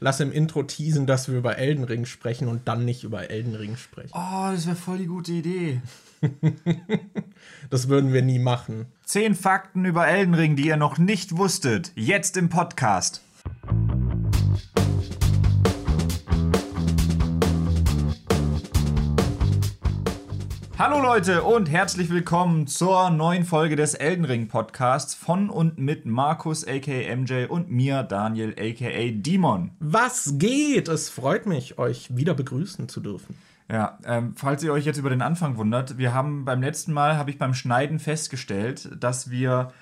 lass im Intro teasen, dass wir über Elden Ring sprechen und dann nicht über Elden Ring sprechen. Oh, das wäre voll die gute Idee. das würden wir nie machen. Zehn Fakten über Elden Ring, die ihr noch nicht wusstet. Jetzt im Podcast. Hallo Leute und herzlich willkommen zur neuen Folge des Elden Ring Podcasts von und mit Markus aka MJ und mir Daniel aka Demon. Was geht? Es freut mich, euch wieder begrüßen zu dürfen. Ja, ähm, falls ihr euch jetzt über den Anfang wundert, wir haben beim letzten Mal, habe ich beim Schneiden festgestellt, dass wir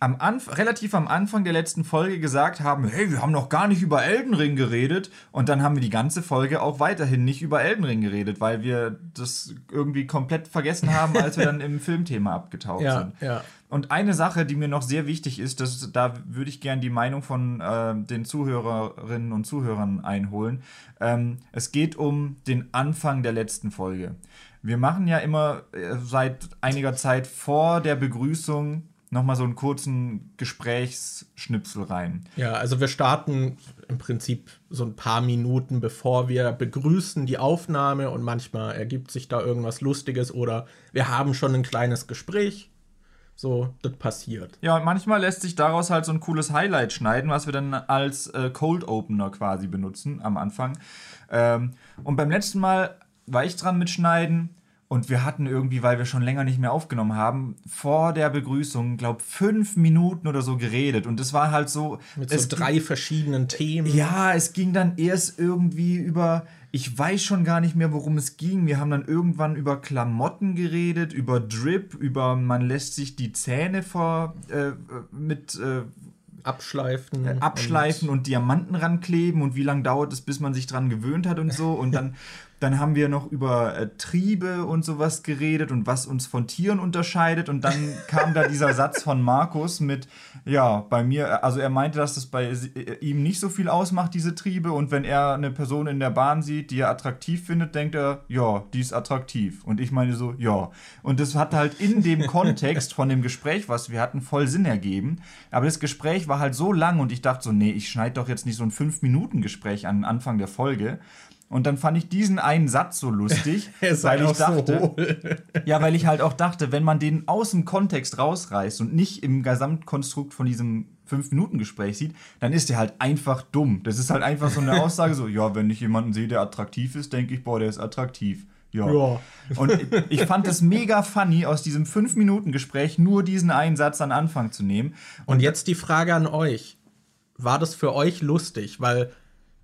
am Anf relativ am Anfang der letzten Folge gesagt haben, hey, wir haben noch gar nicht über Elden Ring geredet. Und dann haben wir die ganze Folge auch weiterhin nicht über Elden Ring geredet, weil wir das irgendwie komplett vergessen haben, als wir dann im Filmthema abgetaucht ja, sind. Ja. Und eine Sache, die mir noch sehr wichtig ist, das, da würde ich gern die Meinung von äh, den Zuhörerinnen und Zuhörern einholen. Ähm, es geht um den Anfang der letzten Folge. Wir machen ja immer äh, seit einiger Zeit vor der Begrüßung nochmal so einen kurzen Gesprächsschnipsel rein. Ja, also wir starten im Prinzip so ein paar Minuten, bevor wir begrüßen die Aufnahme und manchmal ergibt sich da irgendwas Lustiges oder wir haben schon ein kleines Gespräch. So, das passiert. Ja, und manchmal lässt sich daraus halt so ein cooles Highlight schneiden, was wir dann als äh, Cold Opener quasi benutzen am Anfang. Ähm, und beim letzten Mal war ich dran mit Schneiden und wir hatten irgendwie, weil wir schon länger nicht mehr aufgenommen haben, vor der Begrüßung, glaub, fünf Minuten oder so geredet. Und es war halt so. Mit so drei verschiedenen Themen. Ja, es ging dann erst irgendwie über. Ich weiß schon gar nicht mehr, worum es ging. Wir haben dann irgendwann über Klamotten geredet, über Drip, über man lässt sich die Zähne vor äh, mit äh, abschleifen. Äh, abschleifen und, und, Diamanten rankleben und wie lange dauert es, bis man sich dran gewöhnt hat und so. Und dann Dann haben wir noch über äh, Triebe und sowas geredet und was uns von Tieren unterscheidet. Und dann kam da dieser Satz von Markus mit, ja, bei mir, also er meinte, dass das bei äh, ihm nicht so viel ausmacht, diese Triebe. Und wenn er eine Person in der Bahn sieht, die er attraktiv findet, denkt er, ja, die ist attraktiv. Und ich meine so, ja. Und das hat halt in dem Kontext von dem Gespräch, was wir hatten, voll Sinn ergeben. Aber das Gespräch war halt so lang und ich dachte so, nee, ich schneide doch jetzt nicht so ein 5-Minuten-Gespräch an Anfang der Folge. Und dann fand ich diesen einen Satz so lustig, weil ich dachte, so ja, weil ich halt auch dachte, wenn man den aus dem Kontext rausreißt und nicht im Gesamtkonstrukt von diesem fünf Minuten Gespräch sieht, dann ist der halt einfach dumm. Das ist halt einfach so eine Aussage, so ja, wenn ich jemanden sehe, der attraktiv ist, denke ich, boah, der ist attraktiv. Ja. ja. Und ich fand es mega funny, aus diesem fünf Minuten Gespräch nur diesen einen Satz an Anfang zu nehmen. Und, und jetzt die Frage an euch: War das für euch lustig? Weil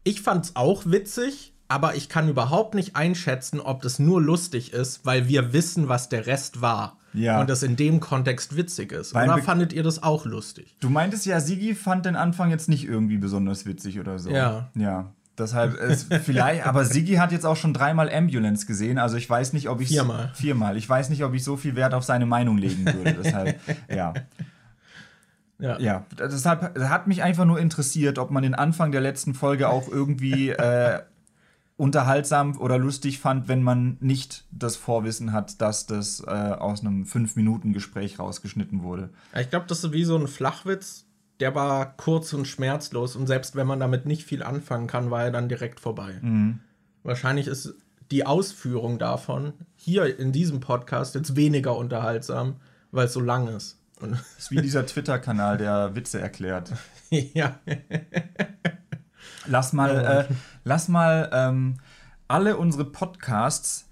ich fand es auch witzig aber ich kann überhaupt nicht einschätzen, ob das nur lustig ist, weil wir wissen, was der Rest war. Ja. Und das in dem Kontext witzig ist. Weil Oder fandet ihr das auch lustig? Du meintest ja, Sigi fand den Anfang jetzt nicht irgendwie besonders witzig oder so. Ja. Ja. Deshalb ist vielleicht, aber Sigi hat jetzt auch schon dreimal Ambulance gesehen, also ich weiß nicht, ob ich viermal. Viermal. Ich weiß nicht, ob ich so viel Wert auf seine Meinung legen würde. Deshalb, ja. Ja. ja, deshalb hat mich einfach nur interessiert, ob man den Anfang der letzten Folge auch irgendwie äh, unterhaltsam oder lustig fand, wenn man nicht das Vorwissen hat, dass das äh, aus einem 5-Minuten-Gespräch rausgeschnitten wurde. Ich glaube, das ist wie so ein Flachwitz, der war kurz und schmerzlos und selbst wenn man damit nicht viel anfangen kann, war er dann direkt vorbei. Mhm. Wahrscheinlich ist die Ausführung davon hier in diesem Podcast jetzt weniger unterhaltsam, weil es so lang ist. Und das ist wie dieser Twitter-Kanal, der Witze erklärt. ja. Lass mal, äh, lass mal ähm, alle unsere Podcasts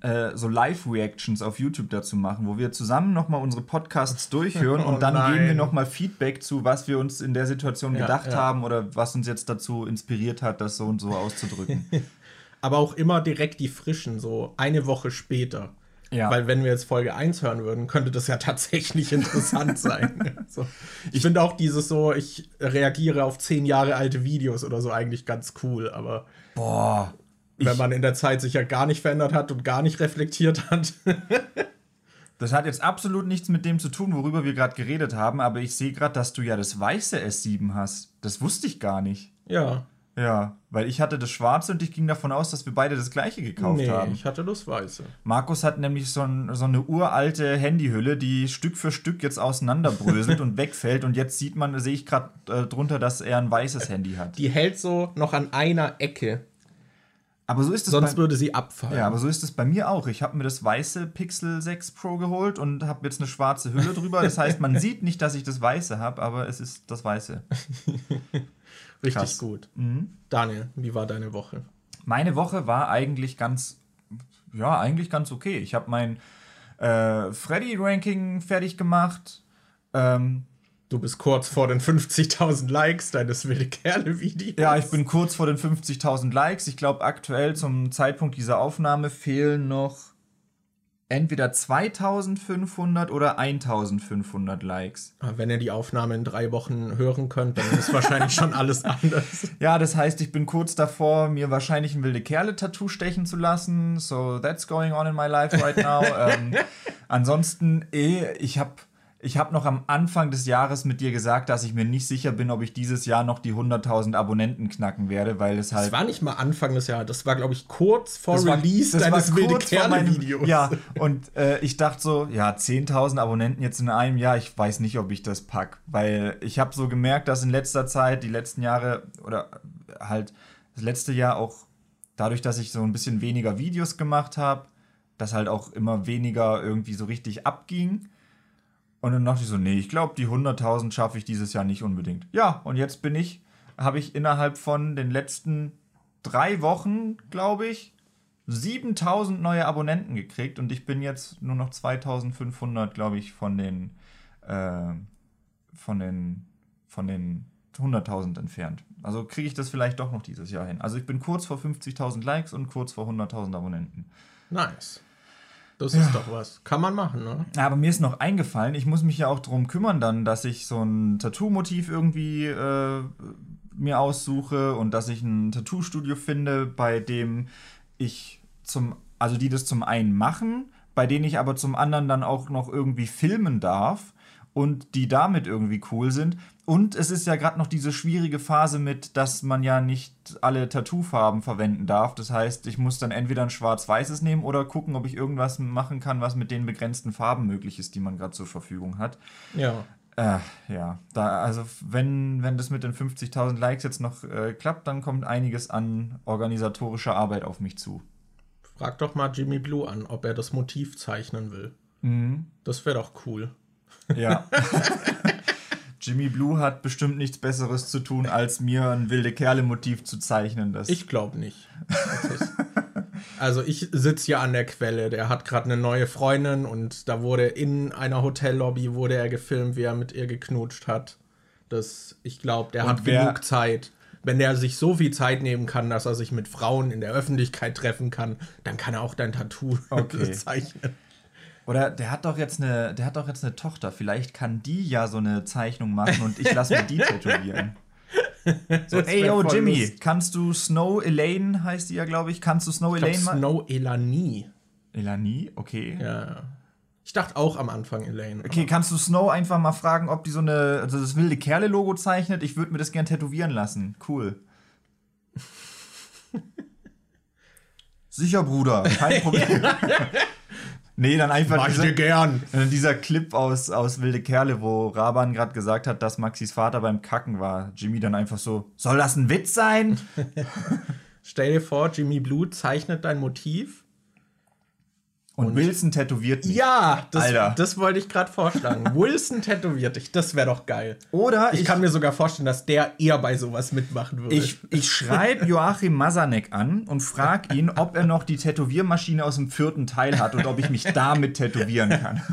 äh, so Live-Reactions auf YouTube dazu machen, wo wir zusammen nochmal unsere Podcasts durchhören oh, und dann nein. geben wir nochmal Feedback zu, was wir uns in der Situation ja, gedacht ja. haben oder was uns jetzt dazu inspiriert hat, das so und so auszudrücken. Aber auch immer direkt die frischen, so eine Woche später. Ja. Weil wenn wir jetzt Folge 1 hören würden, könnte das ja tatsächlich interessant sein. so. Ich finde auch dieses so, ich reagiere auf zehn Jahre alte Videos oder so eigentlich ganz cool, aber boah, wenn man in der Zeit sich ja gar nicht verändert hat und gar nicht reflektiert hat. das hat jetzt absolut nichts mit dem zu tun, worüber wir gerade geredet haben, aber ich sehe gerade, dass du ja das weiße S7 hast. Das wusste ich gar nicht. Ja. Ja, weil ich hatte das Schwarze und ich ging davon aus, dass wir beide das gleiche gekauft nee, haben. ich hatte das Weiße. Markus hat nämlich so, ein, so eine uralte Handyhülle, die Stück für Stück jetzt auseinanderbröselt und wegfällt. Und jetzt sieht man, sehe ich gerade äh, drunter, dass er ein weißes Handy hat. Die hält so noch an einer Ecke. Aber so ist es Sonst bei, würde sie abfallen. ja, aber so ist es bei mir auch. Ich habe mir das weiße Pixel 6 Pro geholt und habe jetzt eine schwarze Hülle drüber. Das heißt, man sieht nicht, dass ich das weiße habe, aber es ist das weiße. Richtig krass. gut. Daniel, wie war deine Woche? Meine Woche war eigentlich ganz, ja, eigentlich ganz okay. Ich habe mein äh, Freddy-Ranking fertig gemacht. Ähm, Du bist kurz vor den 50.000 Likes deines wilde Kerle-Videos. ja, ich bin kurz vor den 50.000 Likes. Ich glaube, aktuell zum Zeitpunkt dieser Aufnahme fehlen noch entweder 2500 oder 1500 Likes. Ah, Wenn ihr die Aufnahme in drei Wochen hören könnt, dann ist wahrscheinlich schon alles anders. Ja, das heißt, ich bin kurz davor, mir wahrscheinlich ein wilde Kerle-Tattoo stechen zu lassen. So, that's going on in my life right now. ähm, ansonsten, eh, ich habe ich hab noch am Anfang des Jahres mit dir gesagt, dass ich mir nicht sicher bin, ob ich dieses Jahr noch die 100.000 Abonnenten knacken werde, weil es halt. Das war nicht mal Anfang des Jahres, das war, glaube ich, kurz vor Das Release das war deines wilde Kerle-Videos. Ja, und äh, ich dachte so, ja, 10.000 Abonnenten jetzt in einem Jahr, ich weiß nicht, ob ich das pack, weil ich habe so gemerkt, dass in letzter Zeit, die letzten Jahre oder halt das letzte Jahr auch dadurch, dass ich so ein bisschen weniger Videos gemacht habe, dass halt auch immer weniger irgendwie so richtig abging. Und dann dachte ich so, nee, ich glaube, die 100.000 schaffe ich dieses Jahr nicht unbedingt. Ja, und jetzt bin ich, habe ich innerhalb von den letzten drei Wochen, glaube ich, 7000 neue Abonnenten gekriegt und ich bin jetzt nur noch 2500, glaube ich, von den, äh, von den, von den 100.000 entfernt. Also kriege ich das vielleicht doch noch dieses Jahr hin. Also ich bin kurz vor 50.000 Likes und kurz vor 100.000 Abonnenten. Nice. Das ist doch was. Kann man machen, ne? Aber mir ist noch eingefallen, ich muss mich ja auch darum kümmern dann, dass ich so ein Tattoo-Motiv irgendwie äh, mir aussuche und dass ich ein Tattoo-Studio finde, bei dem ich zum, also die das zum einen machen, bei denen ich aber zum anderen dann auch noch irgendwie filmen darf und die damit irgendwie cool sind. Und es ist ja gerade noch diese schwierige Phase mit, dass man ja nicht alle Tattoo-Farben verwenden darf. Das heißt, ich muss dann entweder ein schwarz-weißes nehmen oder gucken, ob ich irgendwas machen kann, was mit den begrenzten Farben möglich ist, die man gerade zur Verfügung hat. Ja. Äh, ja, da, also wenn, wenn das mit den 50.000 Likes jetzt noch äh, klappt, dann kommt einiges an organisatorischer Arbeit auf mich zu. Frag doch mal Jimmy Blue an, ob er das Motiv zeichnen will. Mhm. Das wäre doch cool. Ja. Jimmy Blue hat bestimmt nichts Besseres zu tun, als mir ein wilde Kerle-Motiv zu zeichnen. Das Ich glaube nicht. Also ich sitze ja an der Quelle. Der hat gerade eine neue Freundin und da wurde in einer Hotellobby wurde er gefilmt, wie er mit ihr geknutscht hat. Das, ich glaube, der Und hat genug Zeit. Wenn der sich so viel Zeit nehmen kann, dass er sich mit Frauen in der Öffentlichkeit treffen kann, dann kann er auch dein Tattoo Okay. zeichnen. Oder der hat doch jetzt eine, der hat doch jetzt eine Tochter. Vielleicht kann die ja so eine Zeichnung machen und ich lasse mir die tätowieren. So, ey yo, Jimmy, Lust. kannst du Snow Elaine, heißt die ja, glaube ich, kannst du Snow Ich Elaine machen? Snow Elanie. Elanie, okay. Ja. Ich dachte auch am Anfang Elaine. Okay, kannst du Snow einfach mal fragen, ob die so eine, also das wilde Kerle-Logo zeichnet? Ich würde mir das gern tätowieren lassen. Cool. Sicher, Bruder, kein Problem. Nee, dann einfach Mach ich diese, dir gern. Dieser Clip aus, aus Wilde Kerle, wo Raban gerade gesagt hat, dass Maxis Vater beim Kacken war. Jimmy dann einfach so, soll das ein Witz sein? Stell dir vor, Jimmy Blue zeichnet dein Motiv. Und, Wilson tätowiert mich. Ja, das, Alter. das wollte ich gerade vorschlagen. Wilson tätowiert dich, das wäre doch geil. Oder Ich, kann mir sogar vorstellen, dass der eher bei sowas mitmachen würde. ich, ich schreibe Joachim Masanek an und frage ihn, ob er noch die Tätowiermaschine aus dem vierten Teil hat und ob ich mich damit tätowieren kann.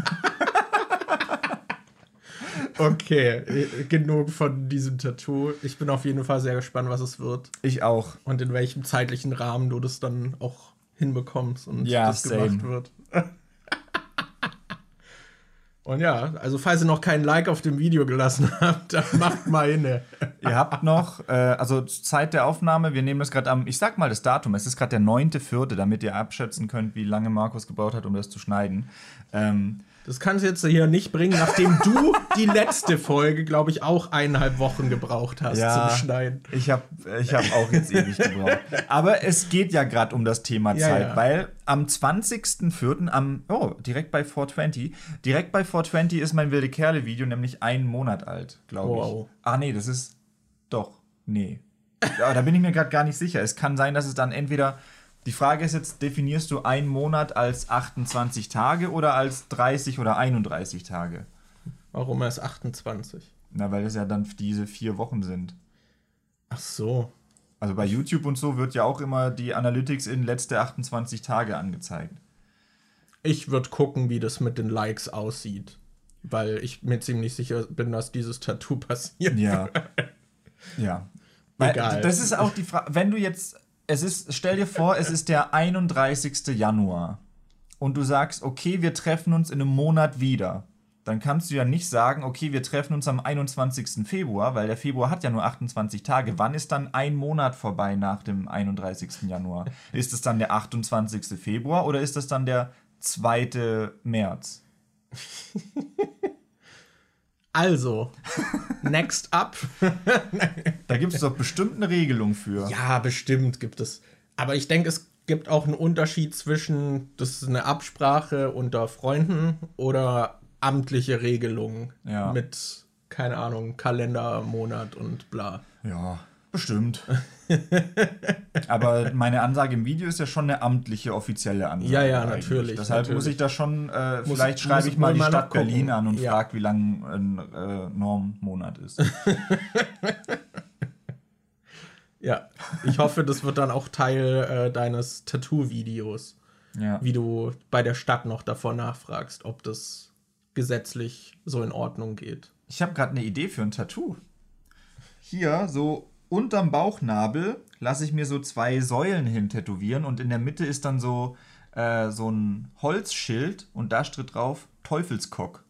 okay, äh, genug von diesem Tattoo. Ich bin auf jeden Fall sehr gespannt, was es wird Ich auch. und in welchem zeitlichen Rahmen du das dann auch hinbekommst und Ja, das same. gemacht wird. Und ja, also falls ihr noch keinen Like auf dem Video gelassen habt, dann macht mal hin. Ihr habt noch, äh, also Zeit der Aufnahme, wir nehmen das gerade am, ich sag mal das Datum, es ist gerade der 9.4., damit ihr abschätzen könnt, wie lange Markus gebraucht hat, um das zu schneiden. Ähm, Das kannst du jetzt hier nicht bringen, nachdem du die letzte Folge, glaube ich, auch eineinhalb Wochen gebraucht hast Ja, zum Schneiden. Ich habe ich hab auch jetzt ewig gebraucht. Aber es geht ja gerade um das Thema Ja, Zeit, ja. weil am 20.04., am, oh, direkt bei 420, direkt bei 420 ist mein Wilde Kerle-Video nämlich einen Monat alt, glaube ich. Wow. Ah, nee, das ist, doch, nee. Ja, da bin ich mir gerade gar nicht sicher. Es kann sein, dass es dann entweder, die Frage ist jetzt, definierst du einen Monat als 28 Tage oder als 30 oder 31 Tage? Warum erst 28? Na, weil es ja dann diese vier Wochen sind. Ach so. Also bei YouTube und so wird ja auch immer die Analytics in letzte 28 Tage angezeigt. Ich würde gucken, wie das mit den Likes aussieht. Weil ich mir ziemlich sicher bin, dass dieses Tattoo passiert. Ja. ja. Egal. Das ist auch die Frage, wenn du jetzt, es ist, stell dir vor, es ist der 31. Januar und du sagst, okay, wir treffen uns in einem Monat wieder. Dann kannst du ja nicht sagen, okay, wir treffen uns am 21. Februar, weil der Februar hat ja nur 28 Tage. Wann ist dann ein Monat vorbei nach dem 31. Januar? Ist es dann der 28. Februar oder ist es dann der 2. März? Also, next up. Da gibt es doch bestimmt eine Regelung für. Ja, bestimmt gibt es. Aber ich denke, es gibt auch einen Unterschied zwischen, das ist eine Absprache unter Freunden oder amtliche Regelungen Ja. mit, keine Ahnung, Kalender, Monat und bla. Ja, bestimmt. Aber meine Ansage im Video ist ja schon eine amtliche, offizielle Ansage. Ja, ja, eigentlich. natürlich, Deshalb natürlich. muss ich da schon, äh, Muss- vielleicht schreibe ich mal die Stadt nachgucken. Berlin an und Ja. frage, wie lang ein äh, Normmonat ist. Ja, ich hoffe, das wird dann auch Teil äh, deines Tattoo-Videos, ja. wie du bei der Stadt noch davor nachfragst, ob das gesetzlich so in Ordnung geht. Ich habe gerade eine Idee für ein Tattoo. Hier, so unterm Bauchnabel, lasse ich mir so zwei Säulen hin tätowieren und in der Mitte ist dann so, äh, so ein Holzschild und da steht drauf Teufelskock.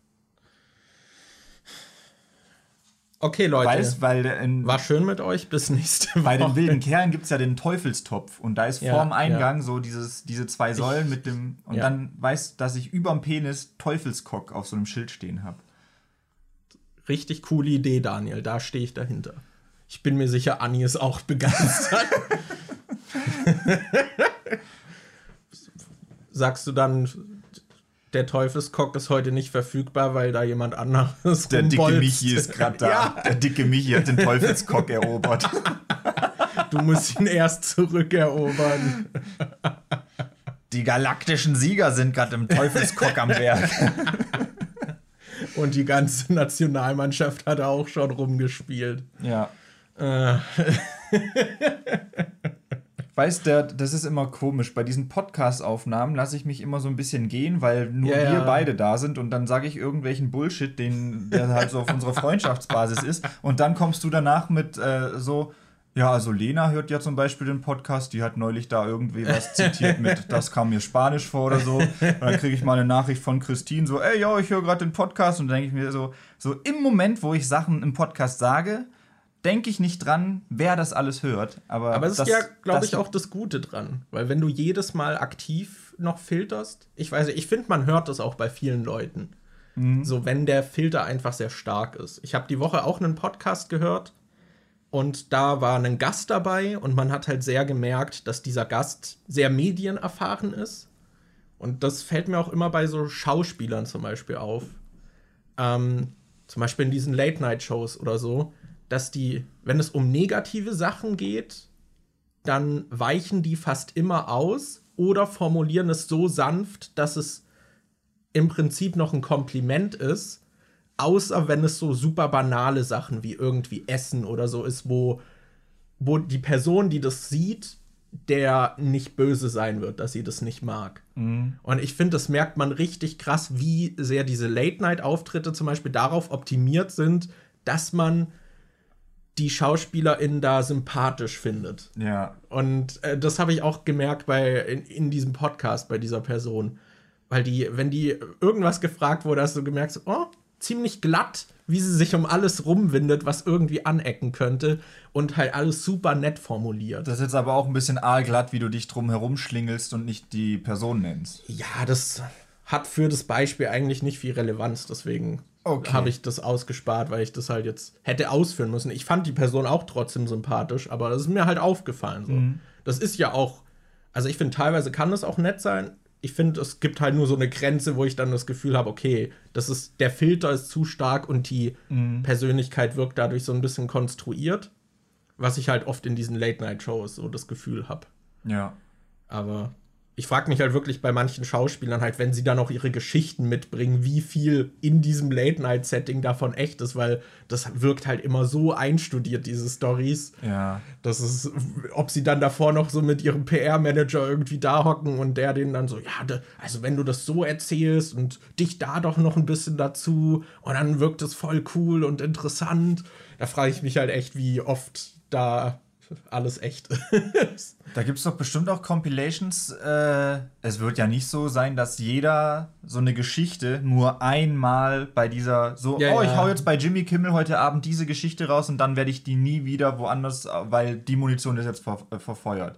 Okay, Leute, Weißt, weil in, war schön mit euch. Bis nächste Bei den Woche. wilden Kerlen gibt es ja den Teufelstopf und da ist Ja, vorm Eingang so dieses, diese zwei Säulen mit dem. Und ja. dann weißt dass ich überm Penis Teufelskock auf so einem Schild stehen habe. Richtig coole Idee, Daniel. Da stehe ich dahinter. Ich bin mir sicher, Anni ist auch begeistert. Sagst du dann, der Teufelskock ist heute nicht verfügbar, weil da jemand anderes Der dicke rumbolzt? Michi ist gerade da. Ja, Der dicke Michi hat den Teufelskock erobert. du musst ihn erst zurückerobern. Die galaktischen Sieger sind gerade im Teufelskock am Werk. Und die ganze Nationalmannschaft hat auch schon rumgespielt. Ja. Äh, Weißt du, das ist immer komisch. Bei diesen Podcast-Aufnahmen lasse ich mich immer so ein bisschen gehen, weil nur Ja, wir ja. beide da sind und dann sage ich irgendwelchen Bullshit, den, der halt so auf unserer Freundschaftsbasis ist. Und dann kommst du danach mit äh, so, ja, also Lena hört ja zum Beispiel den Podcast, die hat neulich da irgendwie was zitiert mit, das kam mir Spanisch vor oder so. Und dann kriege ich mal eine Nachricht von Christine, so, ey, ja, ich höre gerade den Podcast. Und dann denke ich mir so, so im Moment, wo ich Sachen im Podcast sage, denke ich nicht dran, wer das alles hört. Aber, Aber es ist das- ja, glaube ich, auch das Gute dran. Weil wenn du jedes Mal aktiv noch filterst, ich weiß nicht, ich finde, man hört das auch bei vielen Leuten. Mhm. So, wenn der Filter einfach sehr stark ist. Ich habe die Woche auch einen Podcast gehört und da war ein Gast dabei und man hat halt sehr gemerkt, dass dieser Gast sehr medienerfahren ist. Und das fällt mir auch immer bei so Schauspielern zum Beispiel auf. Ähm, zum Beispiel in diesen Late-Night-Shows oder so, dass die, wenn es um negative Sachen geht, dann weichen die fast immer aus oder formulieren es so sanft, dass es im Prinzip noch ein Kompliment ist, außer wenn es so super banale Sachen wie irgendwie Essen oder so ist, wo, wo die Person, die das sieht, der nicht böse sein wird, dass sie das nicht mag. Und ich finde, das merkt man richtig krass, wie sehr diese Late-Night-Auftritte zum Beispiel darauf optimiert sind, dass man die SchauspielerInnen da sympathisch findet. Ja, Und äh, das habe ich auch gemerkt bei, in, in diesem Podcast bei dieser Person. Weil die, wenn die irgendwas gefragt wurde, hast du gemerkt, so, oh, ziemlich glatt, wie sie sich um alles rumwindet, was irgendwie anecken könnte. Und halt alles super nett formuliert. das ist jetzt aber auch ein bisschen aalglatt, wie du dich drum herum schlingelst und nicht die Person nennst. Ja, das hat für das Beispiel eigentlich nicht viel Relevanz. Deswegen okay. habe ich das ausgespart, weil ich das halt jetzt hätte ausführen müssen. Ich fand die Person auch trotzdem sympathisch, aber das ist mir halt aufgefallen. So. Mhm. Das ist ja auch, also ich finde, teilweise kann das auch nett sein. Ich finde, es gibt halt nur so eine Grenze, wo ich dann das Gefühl habe, okay, das ist, der Filter ist zu stark und die mhm. Persönlichkeit wirkt dadurch so ein bisschen konstruiert. Was ich halt oft in diesen Late-Night-Shows so das Gefühl habe. Ja. Aber ich frage mich halt wirklich bei manchen Schauspielern halt, wenn sie dann auch ihre Geschichten mitbringen, wie viel in diesem Late-Night-Setting davon echt ist, weil das wirkt halt immer so einstudiert, diese Stories. Ja. Das ist, ob sie dann davor noch so mit ihrem PR-Manager irgendwie da hocken und der denen dann so, ja, also wenn du das so erzählst und dich da doch noch ein bisschen dazu und dann wirkt es voll cool und interessant. Da frage ich mich halt echt, wie oft da alles echt ist. Da gibt es doch bestimmt auch Compilations. Äh, es wird ja nicht so sein, dass jeder so eine Geschichte nur einmal bei dieser, so, ja, oh, ich hau jetzt bei Jimmy Kimmel heute Abend diese Geschichte raus und dann werde ich die nie wieder woanders, weil die Munition ist jetzt ver äh, verfeuert.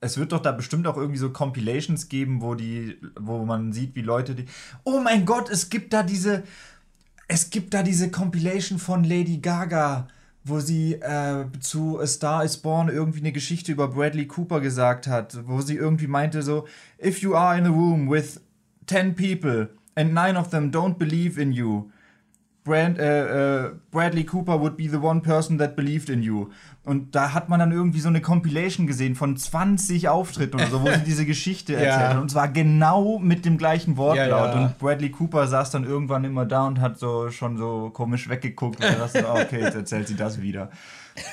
Es wird doch da bestimmt auch irgendwie so Compilations geben, wo die, wo man sieht, wie Leute die. Oh mein Gott, es gibt da diese. Es gibt da diese Compilation von Lady Gaga wo sie äh, zu A Star is Born irgendwie eine Geschichte über Bradley Cooper gesagt hat, wo sie irgendwie meinte so, if you are in a room with 10 people and nine of them don't believe in you, Brand, äh, äh, Bradley Cooper would be the one person that believed in you. Und da hat man dann irgendwie so eine Compilation gesehen von 20 Auftritten oder so, wo sie diese Geschichte ja. erzählt hat. Und zwar genau mit dem gleichen Wortlaut. Ja, ja. Und Bradley Cooper saß dann irgendwann immer da und hat so schon so komisch weggeguckt. Und dachte, okay, jetzt erzählt sie das wieder.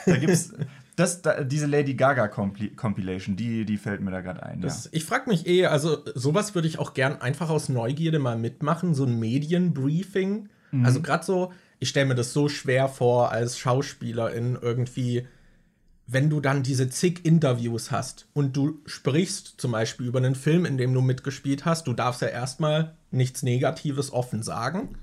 Da gibt's. Das, da, diese Lady Gaga Compilation, die, die fällt mir da gerade ein. Das, ja. Ich frage mich eh, also sowas würde ich auch gern einfach aus Neugierde mal mitmachen, so ein Medienbriefing Mhm. Also gerade so, ich stelle mir das so schwer vor als Schauspielerin irgendwie, wenn du dann diese zig Interviews hast und du sprichst zum Beispiel über einen Film, in dem du mitgespielt hast, du darfst ja erstmal nichts Negatives offen sagen.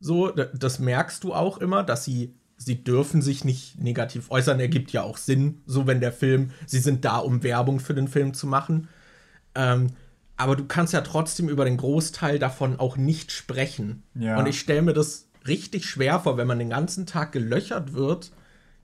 So, das merkst du auch immer, dass sie, sie dürfen sich nicht negativ äußern, ergibt ja auch Sinn, so wenn der Film, sie sind da, um Werbung für den Film zu machen. Ähm, aber du kannst ja trotzdem über den Großteil davon auch nicht sprechen. Ja. Und ich stelle mir das richtig schwer vor, wenn man den ganzen Tag gelöchert wird,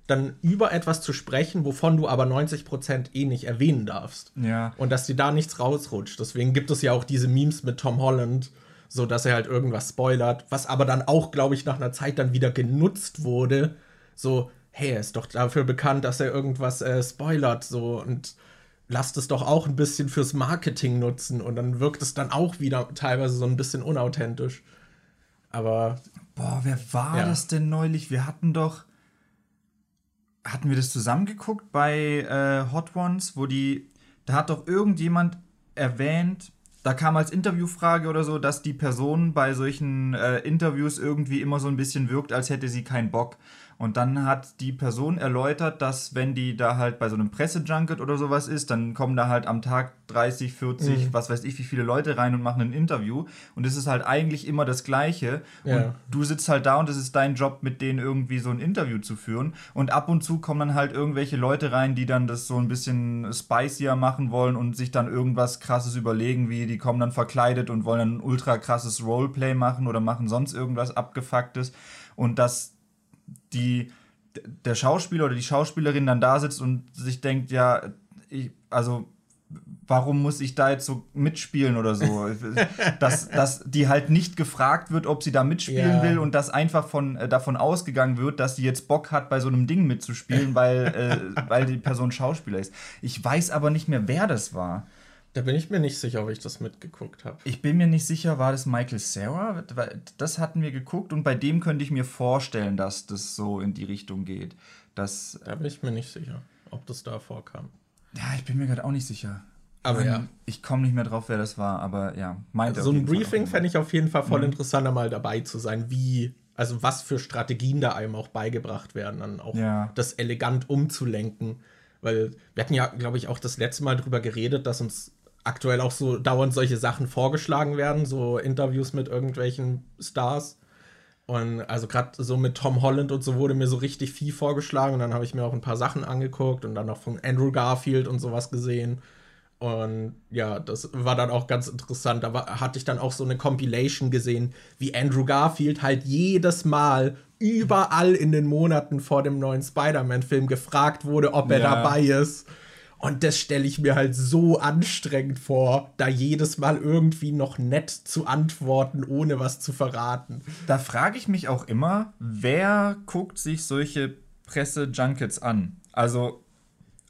dann über etwas zu sprechen, wovon du aber 90% eh nicht erwähnen darfst. Ja. Und dass dir da nichts rausrutscht. Deswegen gibt es ja auch diese Memes mit Tom Holland, so dass er halt irgendwas spoilert, was aber dann auch, glaube ich, nach einer Zeit dann wieder genutzt wurde. So, hey, er ist doch dafür bekannt, dass er irgendwas äh, spoilert, so und lasst es doch auch ein bisschen fürs Marketing nutzen und dann wirkt es dann auch wieder teilweise so ein bisschen unauthentisch. Aber. Boah, wer war ja. das denn neulich? Wir hatten doch. Hatten wir das zusammengeguckt bei äh, Hot Ones, wo die. Da hat doch irgendjemand erwähnt, da kam als Interviewfrage oder so, dass die Person bei solchen äh, Interviews irgendwie immer so ein bisschen wirkt, als hätte sie keinen Bock. Und dann hat die Person erläutert, dass wenn die da halt bei so einem Pressejunket oder sowas ist, dann kommen da halt am Tag 30, 40, mhm. was weiß ich, wie viele Leute rein und machen ein Interview. Und es ist halt eigentlich immer das Gleiche. Ja. Und du sitzt halt da und es ist dein Job, mit denen irgendwie so ein Interview zu führen. Und ab und zu kommen dann halt irgendwelche Leute rein, die dann das so ein bisschen spicier machen wollen und sich dann irgendwas krasses überlegen, wie die kommen dann verkleidet und wollen ein ultra krasses Roleplay machen oder machen sonst irgendwas abgefucktes. Und das die, der Schauspieler oder die Schauspielerin dann da sitzt und sich denkt, ja, ich, also warum muss ich da jetzt so mitspielen oder so? dass, dass die halt nicht gefragt wird, ob sie da mitspielen ja. will und dass einfach von, äh, davon ausgegangen wird, dass sie jetzt Bock hat, bei so einem Ding mitzuspielen, weil, äh, weil die Person Schauspieler ist. Ich weiß aber nicht mehr, wer das war. Da bin ich mir nicht sicher, ob ich das mitgeguckt habe. Ich bin mir nicht sicher, war das Michael Sarah? Das hatten wir geguckt und bei dem könnte ich mir vorstellen, dass das so in die Richtung geht. Dass, da bin ich mir nicht sicher, ob das da vorkam. Ja, ich bin mir gerade auch nicht sicher. Aber ja. Ich komme nicht mehr drauf, wer das war, aber ja, meinte So ein Briefing fände ich auf jeden Fall voll mhm. interessanter, mal dabei zu sein, wie, also was für Strategien da einem auch beigebracht werden, dann auch ja. das elegant umzulenken. Weil wir hatten ja, glaube ich, auch das letzte Mal drüber geredet, dass uns aktuell auch so dauernd solche Sachen vorgeschlagen werden, so Interviews mit irgendwelchen Stars. Und also gerade so mit Tom Holland und so wurde mir so richtig viel vorgeschlagen und dann habe ich mir auch ein paar Sachen angeguckt und dann noch von Andrew Garfield und sowas gesehen. Und ja, das war dann auch ganz interessant. Da war, hatte ich dann auch so eine Compilation gesehen, wie Andrew Garfield halt jedes Mal überall in den Monaten vor dem neuen Spider-Man-Film gefragt wurde, ob er ja. dabei ist. Und das stelle ich mir halt so anstrengend vor, da jedes Mal irgendwie noch nett zu antworten, ohne was zu verraten. Da frage ich mich auch immer, wer guckt sich solche Presse-Junkets an? Also,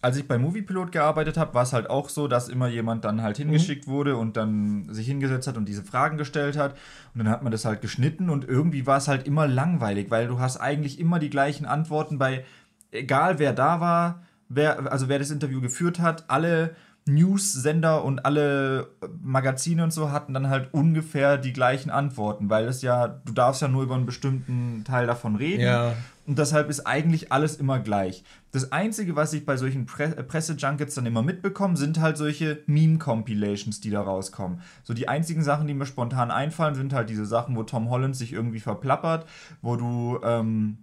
als ich bei Moviepilot gearbeitet habe, war es halt auch so, dass immer jemand dann halt hingeschickt mhm. wurde und dann sich hingesetzt hat und diese Fragen gestellt hat. Und dann hat man das halt geschnitten und irgendwie war es halt immer langweilig, weil du hast eigentlich immer die gleichen Antworten bei, egal wer da war, wer, also wer das Interview geführt hat, alle News-Sender und alle Magazine und so hatten dann halt ungefähr die gleichen Antworten, weil es ja, du darfst ja nur über einen bestimmten Teil davon reden. Ja. Und deshalb ist eigentlich alles immer gleich. Das Einzige, was ich bei solchen Pre äh, Presse-Junkets dann immer mitbekomme, sind halt solche Meme-Compilations, die da rauskommen. So die einzigen Sachen, die mir spontan einfallen, sind halt diese Sachen, wo Tom Holland sich irgendwie verplappert, wo du ähm,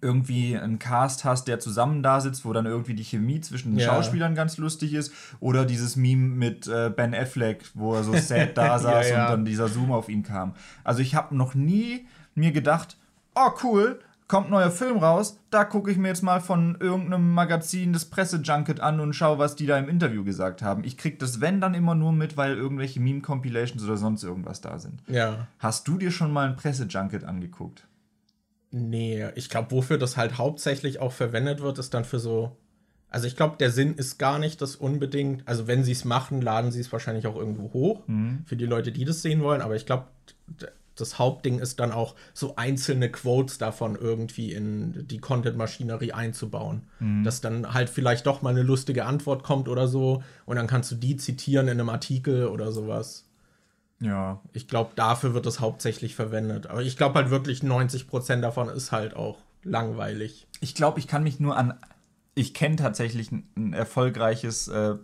irgendwie einen Cast hast, der zusammen da sitzt, wo dann irgendwie die Chemie zwischen den ja. Schauspielern ganz lustig ist. Oder dieses Meme mit äh, Ben Affleck, wo er so sad da saß ja, ja. und dann dieser Zoom auf ihn kam. Also ich habe noch nie mir gedacht, oh cool, kommt neuer Film raus, da gucke ich mir jetzt mal von irgendeinem Magazin das Pressejunket an und schaue, was die da im Interview gesagt haben. Ich krieg das wenn dann immer nur mit, weil irgendwelche Meme-Compilations oder sonst irgendwas da sind. Ja. Hast du dir schon mal ein Pressejunket angeguckt? Nee, ich glaube, wofür das halt hauptsächlich auch verwendet wird, ist dann für so. Also ich glaube, der Sinn ist gar nicht das unbedingt. Also wenn sie es machen, laden sie es wahrscheinlich auch irgendwo hoch mhm. für die Leute, die das sehen wollen. Aber ich glaube, das Hauptding ist dann auch so einzelne Quotes davon irgendwie in die Content-Maschinerie einzubauen. Mhm. Dass dann halt vielleicht doch mal eine lustige Antwort kommt oder so. Und dann kannst du die zitieren in einem Artikel oder sowas. Ja. Ich glaube, dafür wird es hauptsächlich verwendet. Aber ich glaube halt wirklich, 90% davon ist halt auch langweilig. Ich glaube, ich kann mich nur an. Ich kenne tatsächlich ein, ein erfolgreiches äh,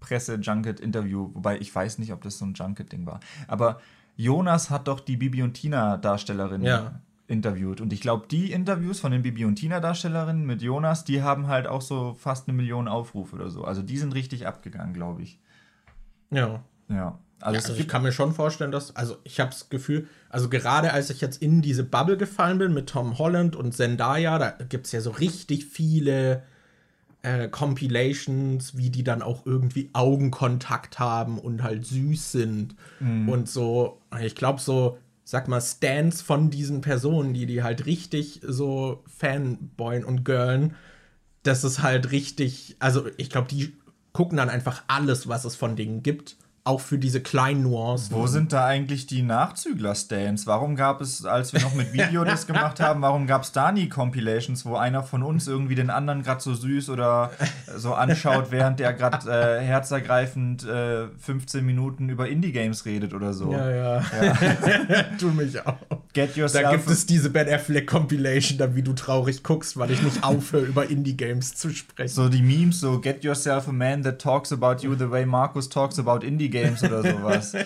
Presse-Junket-Interview, wobei ich weiß nicht, ob das so ein Junket-Ding war. Aber Jonas hat doch die Bibi und Tina-Darstellerin ja. interviewt. Und ich glaube, die Interviews von den Bibi und Tina-Darstellerinnen mit Jonas, die haben halt auch so fast eine Million Aufrufe oder so. Also die sind richtig abgegangen, glaube ich. Ja. Ja. Also, ja, also ich kann mir schon vorstellen, dass, also ich habe das Gefühl, also gerade als ich jetzt in diese Bubble gefallen bin mit Tom Holland und Zendaya, da gibt es ja so richtig viele äh, Compilations, wie die dann auch irgendwie Augenkontakt haben und halt süß sind mhm. und so. Ich glaube so, sag mal, Stands von diesen Personen, die die halt richtig so Fanboyen und Girlen, das ist halt richtig, also ich glaube, die gucken dann einfach alles, was es von denen gibt auch für diese kleinen Nuancen. Wo sind da eigentlich die Nachzügler-Stands? Warum gab es, als wir noch mit Video das gemacht haben, warum gab es da nie Compilations, wo einer von uns irgendwie den anderen gerade so süß oder so anschaut, während der gerade äh, herzergreifend äh, 15 Minuten über Indie-Games redet oder so? Ja, ja. ja. tu mich auch. Get yourself da gibt es diese Ben Affleck Compilation, dann wie du traurig guckst, weil ich nicht aufhöre, über Indie-Games zu sprechen. So die Memes, so Get yourself a man that talks about you the way Markus talks about Indie Games oder sowas.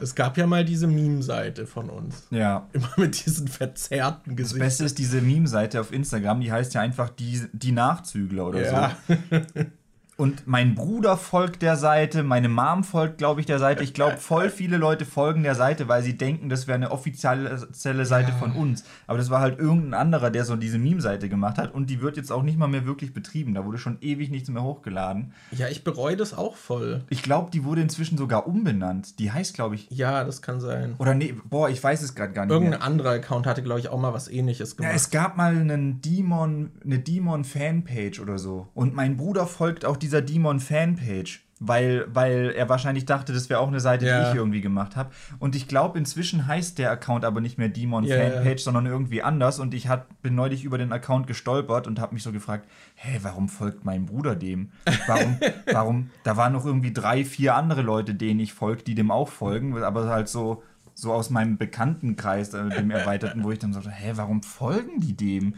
es gab ja mal diese Meme-Seite von uns. Ja. Immer mit diesen verzerrten Gesichtern. Das Beste ist diese Meme-Seite auf Instagram, die heißt ja einfach die, die Nachzügler oder ja. so. Und mein Bruder folgt der Seite, meine Mom folgt, glaube ich, der Seite. Ich glaube, voll viele Leute folgen der Seite, weil sie denken, das wäre eine offizielle Seite ja. von uns. Aber das war halt irgendein anderer, der so diese Meme-Seite gemacht hat. Und die wird jetzt auch nicht mal mehr wirklich betrieben. Da wurde schon ewig nichts mehr hochgeladen. Ja, ich bereue das auch voll. Ich glaube, die wurde inzwischen sogar umbenannt. Die heißt, glaube ich. Ja, das kann sein. Oder nee, boah, ich weiß es gerade gar nicht. Irgendein mehr. anderer Account hatte, glaube ich, auch mal was ähnliches gemacht. Ja, es gab mal einen Demon, eine Demon-Fanpage oder so. Und mein Bruder folgt auch dieser Demon Fanpage, weil, weil er wahrscheinlich dachte, das wäre auch eine Seite, ja. die ich irgendwie gemacht habe. Und ich glaube, inzwischen heißt der Account aber nicht mehr Demon yeah. Fanpage, sondern irgendwie anders. Und ich hat, bin neulich über den Account gestolpert und habe mich so gefragt, hä, warum folgt mein Bruder dem? Warum, warum, da waren noch irgendwie drei, vier andere Leute, denen ich folge, die dem auch folgen, aber halt so so aus meinem Bekanntenkreis, äh, dem Erweiterten, wo ich dann so, hä, warum folgen die dem?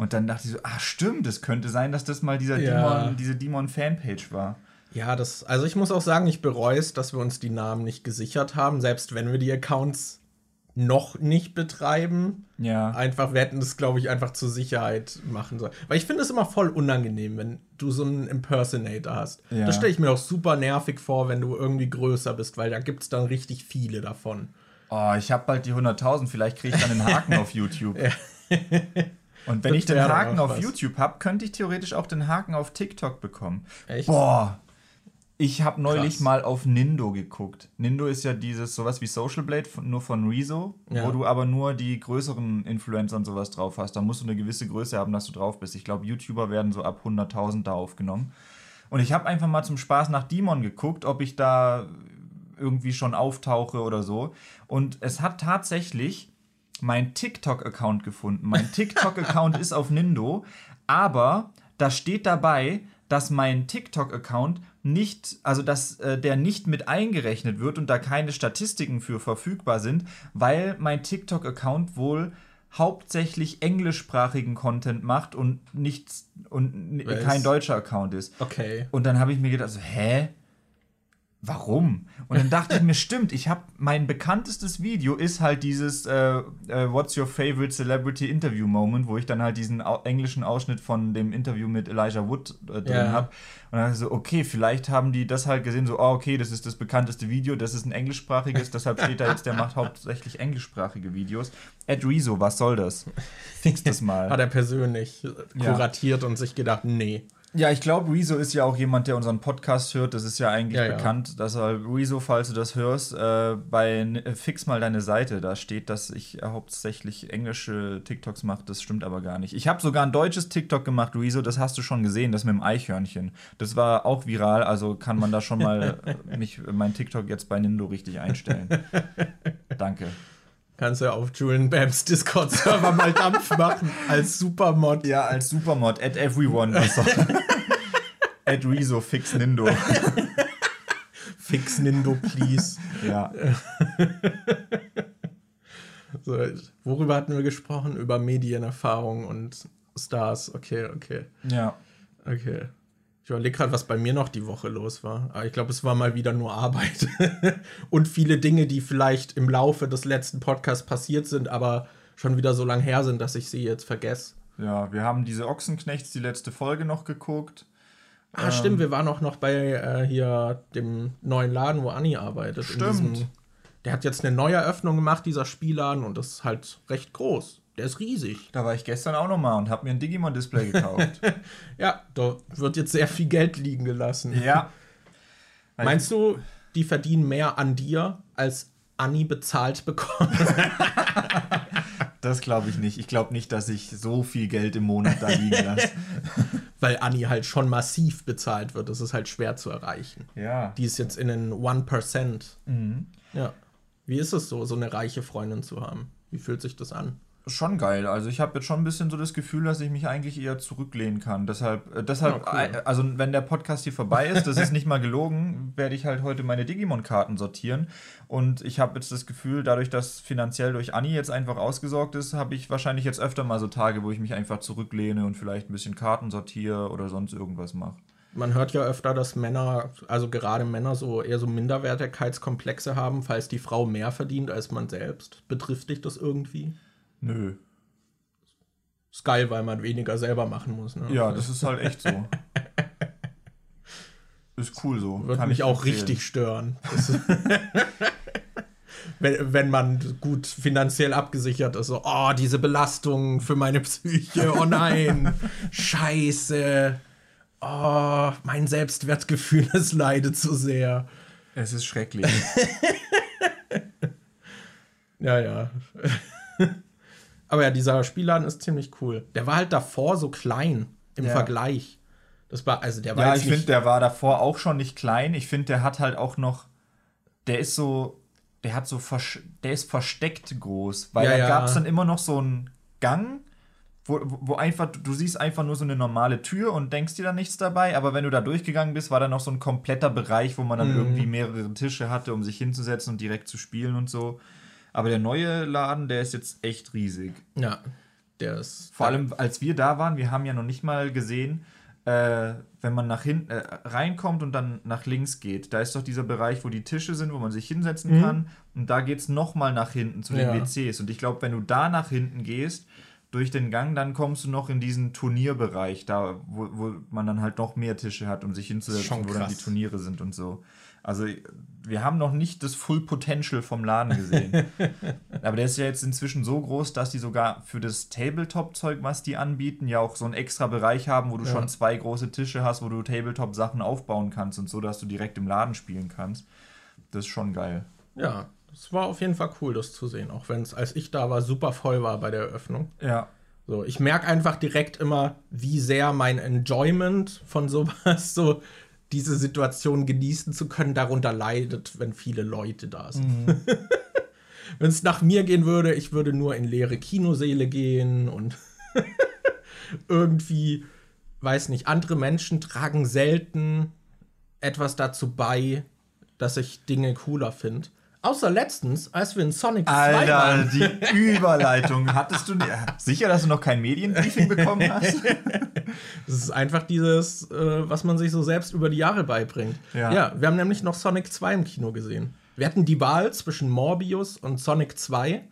Und dann dachte ich so, ah, stimmt, es könnte sein, dass das mal dieser ja. Demon, diese Demon-Fanpage war. Ja, das, also ich muss auch sagen, ich bereue es, dass wir uns die Namen nicht gesichert haben, selbst wenn wir die Accounts noch nicht betreiben. Ja. Einfach, wir hätten das, glaube ich, einfach zur Sicherheit machen sollen. Weil ich finde es immer voll unangenehm, wenn du so einen Impersonator hast. Ja. Das stelle ich mir auch super nervig vor, wenn du irgendwie größer bist, weil da gibt es dann richtig viele davon. Oh, ich habe bald die 100.000, vielleicht kriege ich dann einen Haken auf YouTube. Und wenn ich den Haken auf was. YouTube habe, könnte ich theoretisch auch den Haken auf TikTok bekommen. Echt? Boah. Ich habe neulich Krass. mal auf Nindo geguckt. Nindo ist ja dieses sowas wie Social Blade, nur von Rezo, Ja. wo du aber nur die größeren Influencer und sowas drauf hast. Da musst du eine gewisse Größe haben, dass du drauf bist. Ich glaube, YouTuber werden so ab 100.000 da aufgenommen. Und ich habe einfach mal zum Spaß nach Demon geguckt, ob ich da irgendwie schon auftauche oder so. Und es hat tatsächlich mein TikTok-Account gefunden. Mein TikTok-Account ist auf Nindo, aber da steht dabei, dass mein TikTok-Account nicht, also dass äh, der nicht mit eingerechnet wird und da keine Statistiken für verfügbar sind, weil mein TikTok-Account wohl hauptsächlich englischsprachigen Content macht und nichts und Wer kein deutscher Account ist. Okay. Und dann habe ich mir gedacht, so, hä? Warum? Und dann dachte ich mir, stimmt, ich habe mein bekanntestes Video ist halt dieses äh, äh, What's your favorite celebrity interview moment, wo ich dann halt diesen au englischen Ausschnitt von dem Interview mit Elijah Wood äh, drin Ja. habe. Und dann so, okay, vielleicht haben die das halt gesehen, so, oh, okay, das ist das bekannteste Video, das ist ein englischsprachiges, deshalb steht da jetzt, der macht hauptsächlich englischsprachige Videos. Ed Rezo, was soll das? Fix das mal. Hat er persönlich Ja. kuratiert und sich gedacht, nee. Ja, ich glaube, Rezo ist ja auch jemand, der unseren Podcast hört. Das ist ja eigentlich Ja, ja. bekannt. Deshalb, Rezo, falls du das hörst, äh, bei äh, Fix mal deine Seite. Da steht, dass ich hauptsächlich englische TikToks mache. Das stimmt aber gar nicht. Ich habe sogar ein deutsches TikTok gemacht, Rezo. Das hast du schon gesehen, das mit dem Eichhörnchen. Das war auch viral. Also kann man da schon mal äh, mich, mein TikTok jetzt bei Nindo richtig einstellen. Danke. Kannst du auf Julian Bams Discord-Server mal Dampf machen als Supermod. Ja, als Supermod, at everyone. at Rezo, Fix Nindo. Fix Nindo, please. Ja. So, worüber hatten wir gesprochen? Über Medienerfahrung und Stars. Okay, okay, Ja. okay. Ich überlege gerade, was bei mir noch die Woche los war. Aber ich glaube, es war mal wieder nur Arbeit. und viele Dinge, die vielleicht im Laufe des letzten Podcasts passiert sind, aber schon wieder so lang her sind, dass ich sie jetzt vergesse. Ja, wir haben diese Ochsenknechts die letzte Folge noch geguckt. Ah, stimmt, wir waren auch noch bei äh, hier dem neuen Laden, wo Anni arbeitet. Stimmt. diesem- der hat jetzt eine Neueröffnung gemacht, dieser Spielladen, und das ist halt recht groß. Der ist riesig. Da war ich gestern auch noch mal und habe mir ein Digimon-Display gekauft. Ja, da wird jetzt sehr viel Geld liegen gelassen. ja. Meinst du, die verdienen mehr an dir, als Anni bezahlt bekommt? Das glaube ich nicht. Ich glaube nicht, dass ich so viel Geld im Monat da liegen lasse. Weil Anni halt schon massiv bezahlt wird. Das ist halt schwer zu erreichen. ja. Die ist jetzt in den 1%. Mhm. Ja. Wie ist es so, so eine reiche Freundin zu haben? Wie fühlt sich das an? Schon geil. Also ich habe jetzt schon ein bisschen so das Gefühl, dass ich mich eigentlich eher zurücklehnen kann. Deshalb, äh, deshalb, Ja, cool. äh, also wenn der Podcast hier vorbei ist, das ist nicht mal gelogen, werde ich halt heute meine Digimon-Karten sortieren. Und ich habe jetzt das Gefühl, dadurch, dass finanziell durch Anni jetzt einfach ausgesorgt ist, habe ich wahrscheinlich jetzt öfter mal so Tage, wo ich mich einfach zurücklehne und vielleicht ein bisschen Karten sortiere oder sonst irgendwas mache. Man hört ja öfter, dass Männer, also gerade Männer, so eher so Minderwertigkeitskomplexe haben, falls die Frau mehr verdient als man selbst. Betrifft dich das irgendwie? Nö. Ist geil, weil man weniger selber machen muss. Ne? Ja, das ist halt echt so. Ist cool so. Wird Kann mich ich auch richtig stören. Wenn, wenn man gut finanziell abgesichert ist, so, oh, diese Belastung für meine Psyche, oh nein, scheiße, oh, mein Selbstwertgefühl, es leidet zu sehr. Es ist schrecklich. Ja, ja. Aber ja, dieser Spielladen ist ziemlich cool. Der war halt davor so klein im Ja. Vergleich. Das war, also der war Ja, ich finde, der war davor auch schon nicht klein. Ich finde, der hat halt auch noch, der ist so, der hat so, der ist versteckt groß, weil Ja, da ja. gab es dann immer noch so einen Gang, wo, wo einfach, du siehst einfach nur so eine normale Tür und denkst dir da nichts dabei, aber wenn du da durchgegangen bist, war da noch so ein kompletter Bereich, wo man dann Mhm. irgendwie mehrere Tische hatte, um sich hinzusetzen und direkt zu spielen und so. Aber der neue Laden, der ist jetzt echt riesig. Ja, der ist. Vor allem, als wir da waren, wir haben ja noch nicht mal gesehen, äh, wenn man nach hinten äh, reinkommt und dann nach links geht, da ist doch dieser Bereich, wo die Tische sind, wo man sich hinsetzen Mhm. kann. Und da geht es nochmal nach hinten zu den Ja. WCs. Und ich glaube, wenn du da nach hinten gehst, durch den Gang, dann kommst du noch in diesen Turnierbereich, da, wo, wo man dann halt noch mehr Tische hat, um sich hinzusetzen, wo dann die. Turniere sind und so. Also, wir haben noch nicht das Full Potential vom Laden gesehen. Aber der ist ja jetzt inzwischen so groß, dass die sogar für das Tabletop-Zeug, was die anbieten, ja auch so einen extra Bereich haben, wo du Ja. schon zwei große Tische hast, wo du Tabletop-Sachen aufbauen kannst und so, dass du direkt im Laden spielen kannst. Das ist schon geil. Ja, das war auf jeden Fall cool, das zu sehen, auch wenn es, als ich da war, super voll war bei der Eröffnung. Ja. So, ich merke einfach direkt immer, wie sehr mein Enjoyment von sowas, so diese Situation genießen zu können, darunter leidet, wenn viele Leute da sind. wenn es nach mir gehen würde, ich würde nur in leere Kinosäle gehen und irgendwie, weiß nicht, andere Menschen tragen selten etwas dazu bei, dass ich Dinge cooler finde. Außer letztens, als wir in Sonic 2 Alter, waren. die Überleitung. Hattest du ja, sicher, dass du noch kein Medienbriefing bekommen hast? Das ist einfach dieses, äh, was man sich so selbst über die Jahre beibringt. Ja. Ja. wir haben nämlich noch Sonic 2 im Kino gesehen. Wir hatten die Wahl zwischen Morbius und Sonic 2.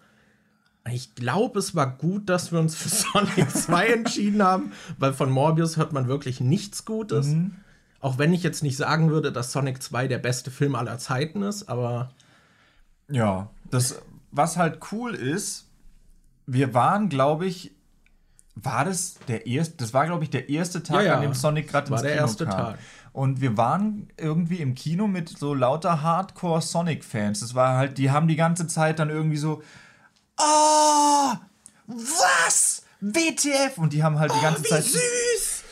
Ich glaube, es war gut, dass wir uns für Sonic 2 entschieden haben, weil von Morbius hört man wirklich nichts Gutes. Auch wenn ich jetzt nicht sagen würde, dass Sonic 2 der beste Film aller Zeiten ist, aber Ja, das, was halt cool ist, wir waren, glaube ich, war das der erste, das war, glaube ich, der erste Tag, Ja, ja. an dem Sonic gerade War ins der Kino erste kam. Tag. Und wir waren irgendwie im Kino mit so lauter Hardcore-Sonic-Fans. Das war halt, die haben die ganze Zeit dann irgendwie so, oh, was? WTF? Und die haben halt die ganze Zeit. süß!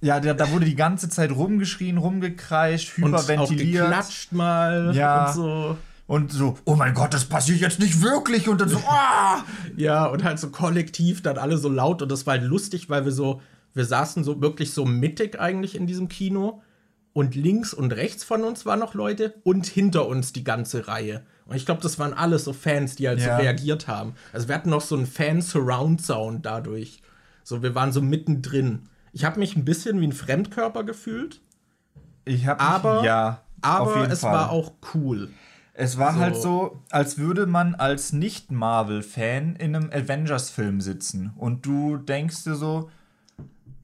Ja, da, da wurde die ganze Zeit rumgeschrien, rumgekreischt, Und auch hyperventiliert. geklatscht mal Ja. und so. Und so, oh mein Gott, das passiert jetzt nicht wirklich. Und dann so, ah! Ja, und halt so kollektiv dann alle so laut und das war halt lustig, weil wir so, wir saßen so wirklich so mittig eigentlich in diesem Kino und links und rechts von uns waren noch Leute und hinter uns die ganze Reihe. Und ich glaube, das waren alles so Fans, die halt Ja. so reagiert haben. Also wir hatten noch so einen Fan-Surround-Sound dadurch. So, wir waren so mittendrin. Ich habe mich ein bisschen wie ein Fremdkörper gefühlt, Ich habe aber, ja, aber es Fall. war auch cool. Es war So. halt so, als würde man als Nicht-Marvel-Fan in einem Avengers-Film sitzen. Und du denkst dir so,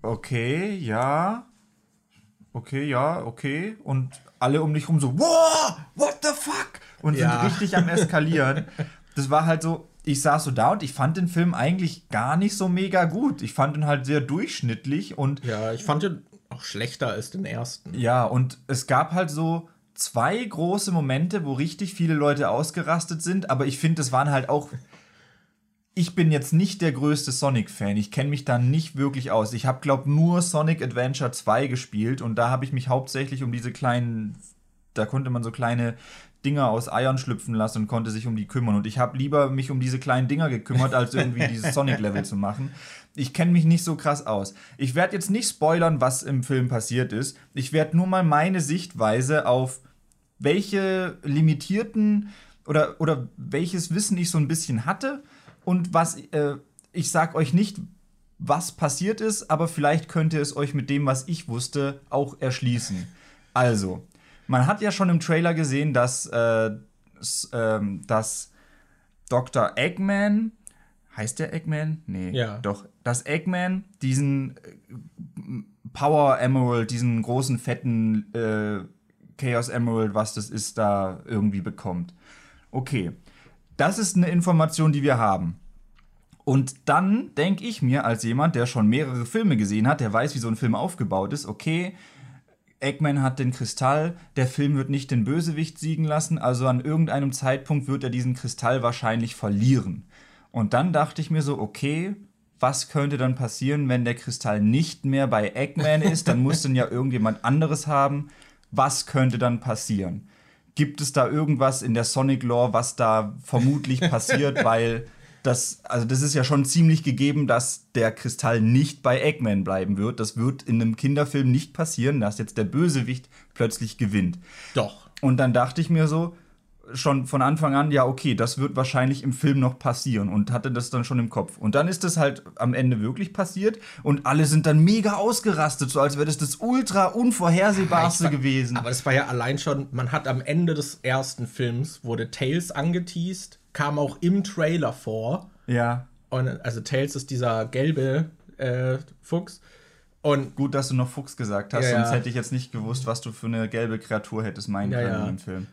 okay, ja, okay, ja, okay. Und alle um dich rum so, wow, what the fuck? Und Ja. sind richtig am Eskalieren. das war halt so, ich saß so da und ich fand den Film eigentlich gar nicht so mega gut. Ich fand ihn halt sehr durchschnittlich und Ja, ich fand den auch schlechter als den ersten. ja, und es gab halt so zwei große Momente, wo richtig viele Leute ausgerastet sind, aber ich finde, das waren halt auch. Ich bin jetzt nicht der größte Sonic-Fan. Ich kenne mich da nicht wirklich aus. Ich habe, glaube nur Sonic Adventure 2 gespielt und da habe ich mich hauptsächlich um diese kleinen. Da konnte man so kleine Dinger aus Eiern schlüpfen lassen und konnte sich um die kümmern. Und ich habe lieber mich um diese kleinen Dinger gekümmert, als irgendwie dieses Sonic-Level zu machen. Ich kenne mich nicht so krass aus. Ich werde jetzt nicht spoilern, was im Film passiert ist. Ich werde nur mal meine Sichtweise auf welche limitierten oder, oder welches Wissen ich so ein bisschen hatte und was äh, ich sag euch nicht, was passiert ist, aber vielleicht könnt ihr es euch mit dem, was ich wusste, auch erschließen. Also, man hat ja schon im Trailer gesehen, dass, äh, ähm, dass Dr. Eggman, heißt der Eggman? Nee, Ja. doch, dass Eggman diesen äh, Power Emerald, diesen großen, fetten äh, Chaos Emerald, was das ist, da irgendwie bekommt. Okay, das ist eine Information, die wir haben. Und dann denke ich mir, als jemand, der schon mehrere Filme gesehen hat, der weiß, wie so ein Film aufgebaut ist, okay, Eggman hat den Kristall, der Film wird nicht den Bösewicht siegen lassen, also an irgendeinem Zeitpunkt wird er diesen Kristall wahrscheinlich verlieren. Und dann dachte ich mir so, okay, was könnte dann passieren, wenn der Kristall nicht mehr bei Eggman ist? Dann muss den ja irgendjemand anderes haben. Was könnte dann passieren? Gibt es da irgendwas in der Sonic Lore, was da vermutlich passiert, weil das, also das ist ja schon ziemlich gegeben, dass der Kristall nicht bei Eggman bleiben wird. Das wird in einem Kinderfilm nicht passieren, dass jetzt der Bösewicht plötzlich gewinnt. Doch. Und dann dachte ich mir so, schon von Anfang an, ja, okay, das wird wahrscheinlich im Film noch passieren und hatte das dann schon im Kopf. Und dann ist das halt am Ende wirklich passiert und alle sind dann mega ausgerastet, so als wäre das das ultra unvorhersehbarste war- gewesen. Aber es war ja allein schon, man hat am Ende des ersten Films, wurde Tails angeteased, kam auch im Trailer vor. ja, Und, also Tails ist dieser gelbe äh, Fuchs. Und gut, dass du noch Fuchs gesagt hast, Ja, sonst ja. hätte ich jetzt nicht gewusst, was du für eine gelbe Kreatur hättest meinen Ja, können im Film.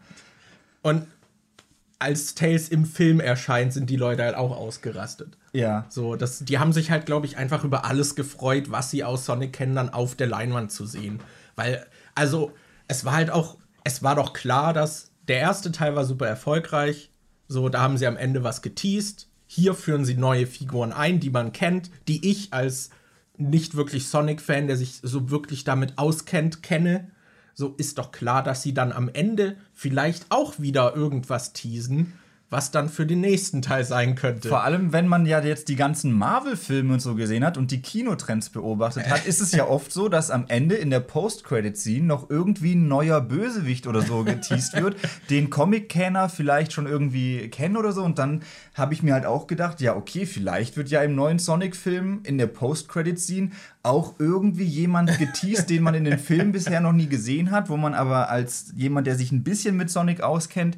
Und als Tails im Film erscheint, sind die Leute halt auch ausgerastet. Ja. So, das, die haben sich halt, glaube ich, einfach über alles gefreut, was sie aus Sonic kennen, dann auf der Leinwand zu sehen. Weil, also, es war halt auch, es war doch klar, dass der erste Teil war super erfolgreich. So, da haben sie am Ende was geteased. Hier führen sie neue Figuren ein, die man kennt, die ich als nicht wirklich Sonic-Fan, der sich so wirklich damit auskennt, kenne. So ist doch klar, dass sie dann am Ende vielleicht auch wieder irgendwas teasen, was dann für den nächsten Teil sein könnte. Vor allem, wenn man ja jetzt die ganzen Marvel-Filme und so gesehen hat und die Kinotrends beobachtet hat, ist es ja oft so, dass am Ende in der Post-Credit-Scene noch irgendwie ein neuer Bösewicht oder so geteased wird, den Comic-Kenner vielleicht schon irgendwie kennen oder so. Und dann habe ich mir halt auch gedacht, ja, okay, vielleicht wird ja im neuen Sonic-Film in der Post-Credit-Scene auch irgendwie jemand geteased, den man in den Filmen bisher noch nie gesehen hat, wo man aber als jemand, der sich ein bisschen mit Sonic auskennt,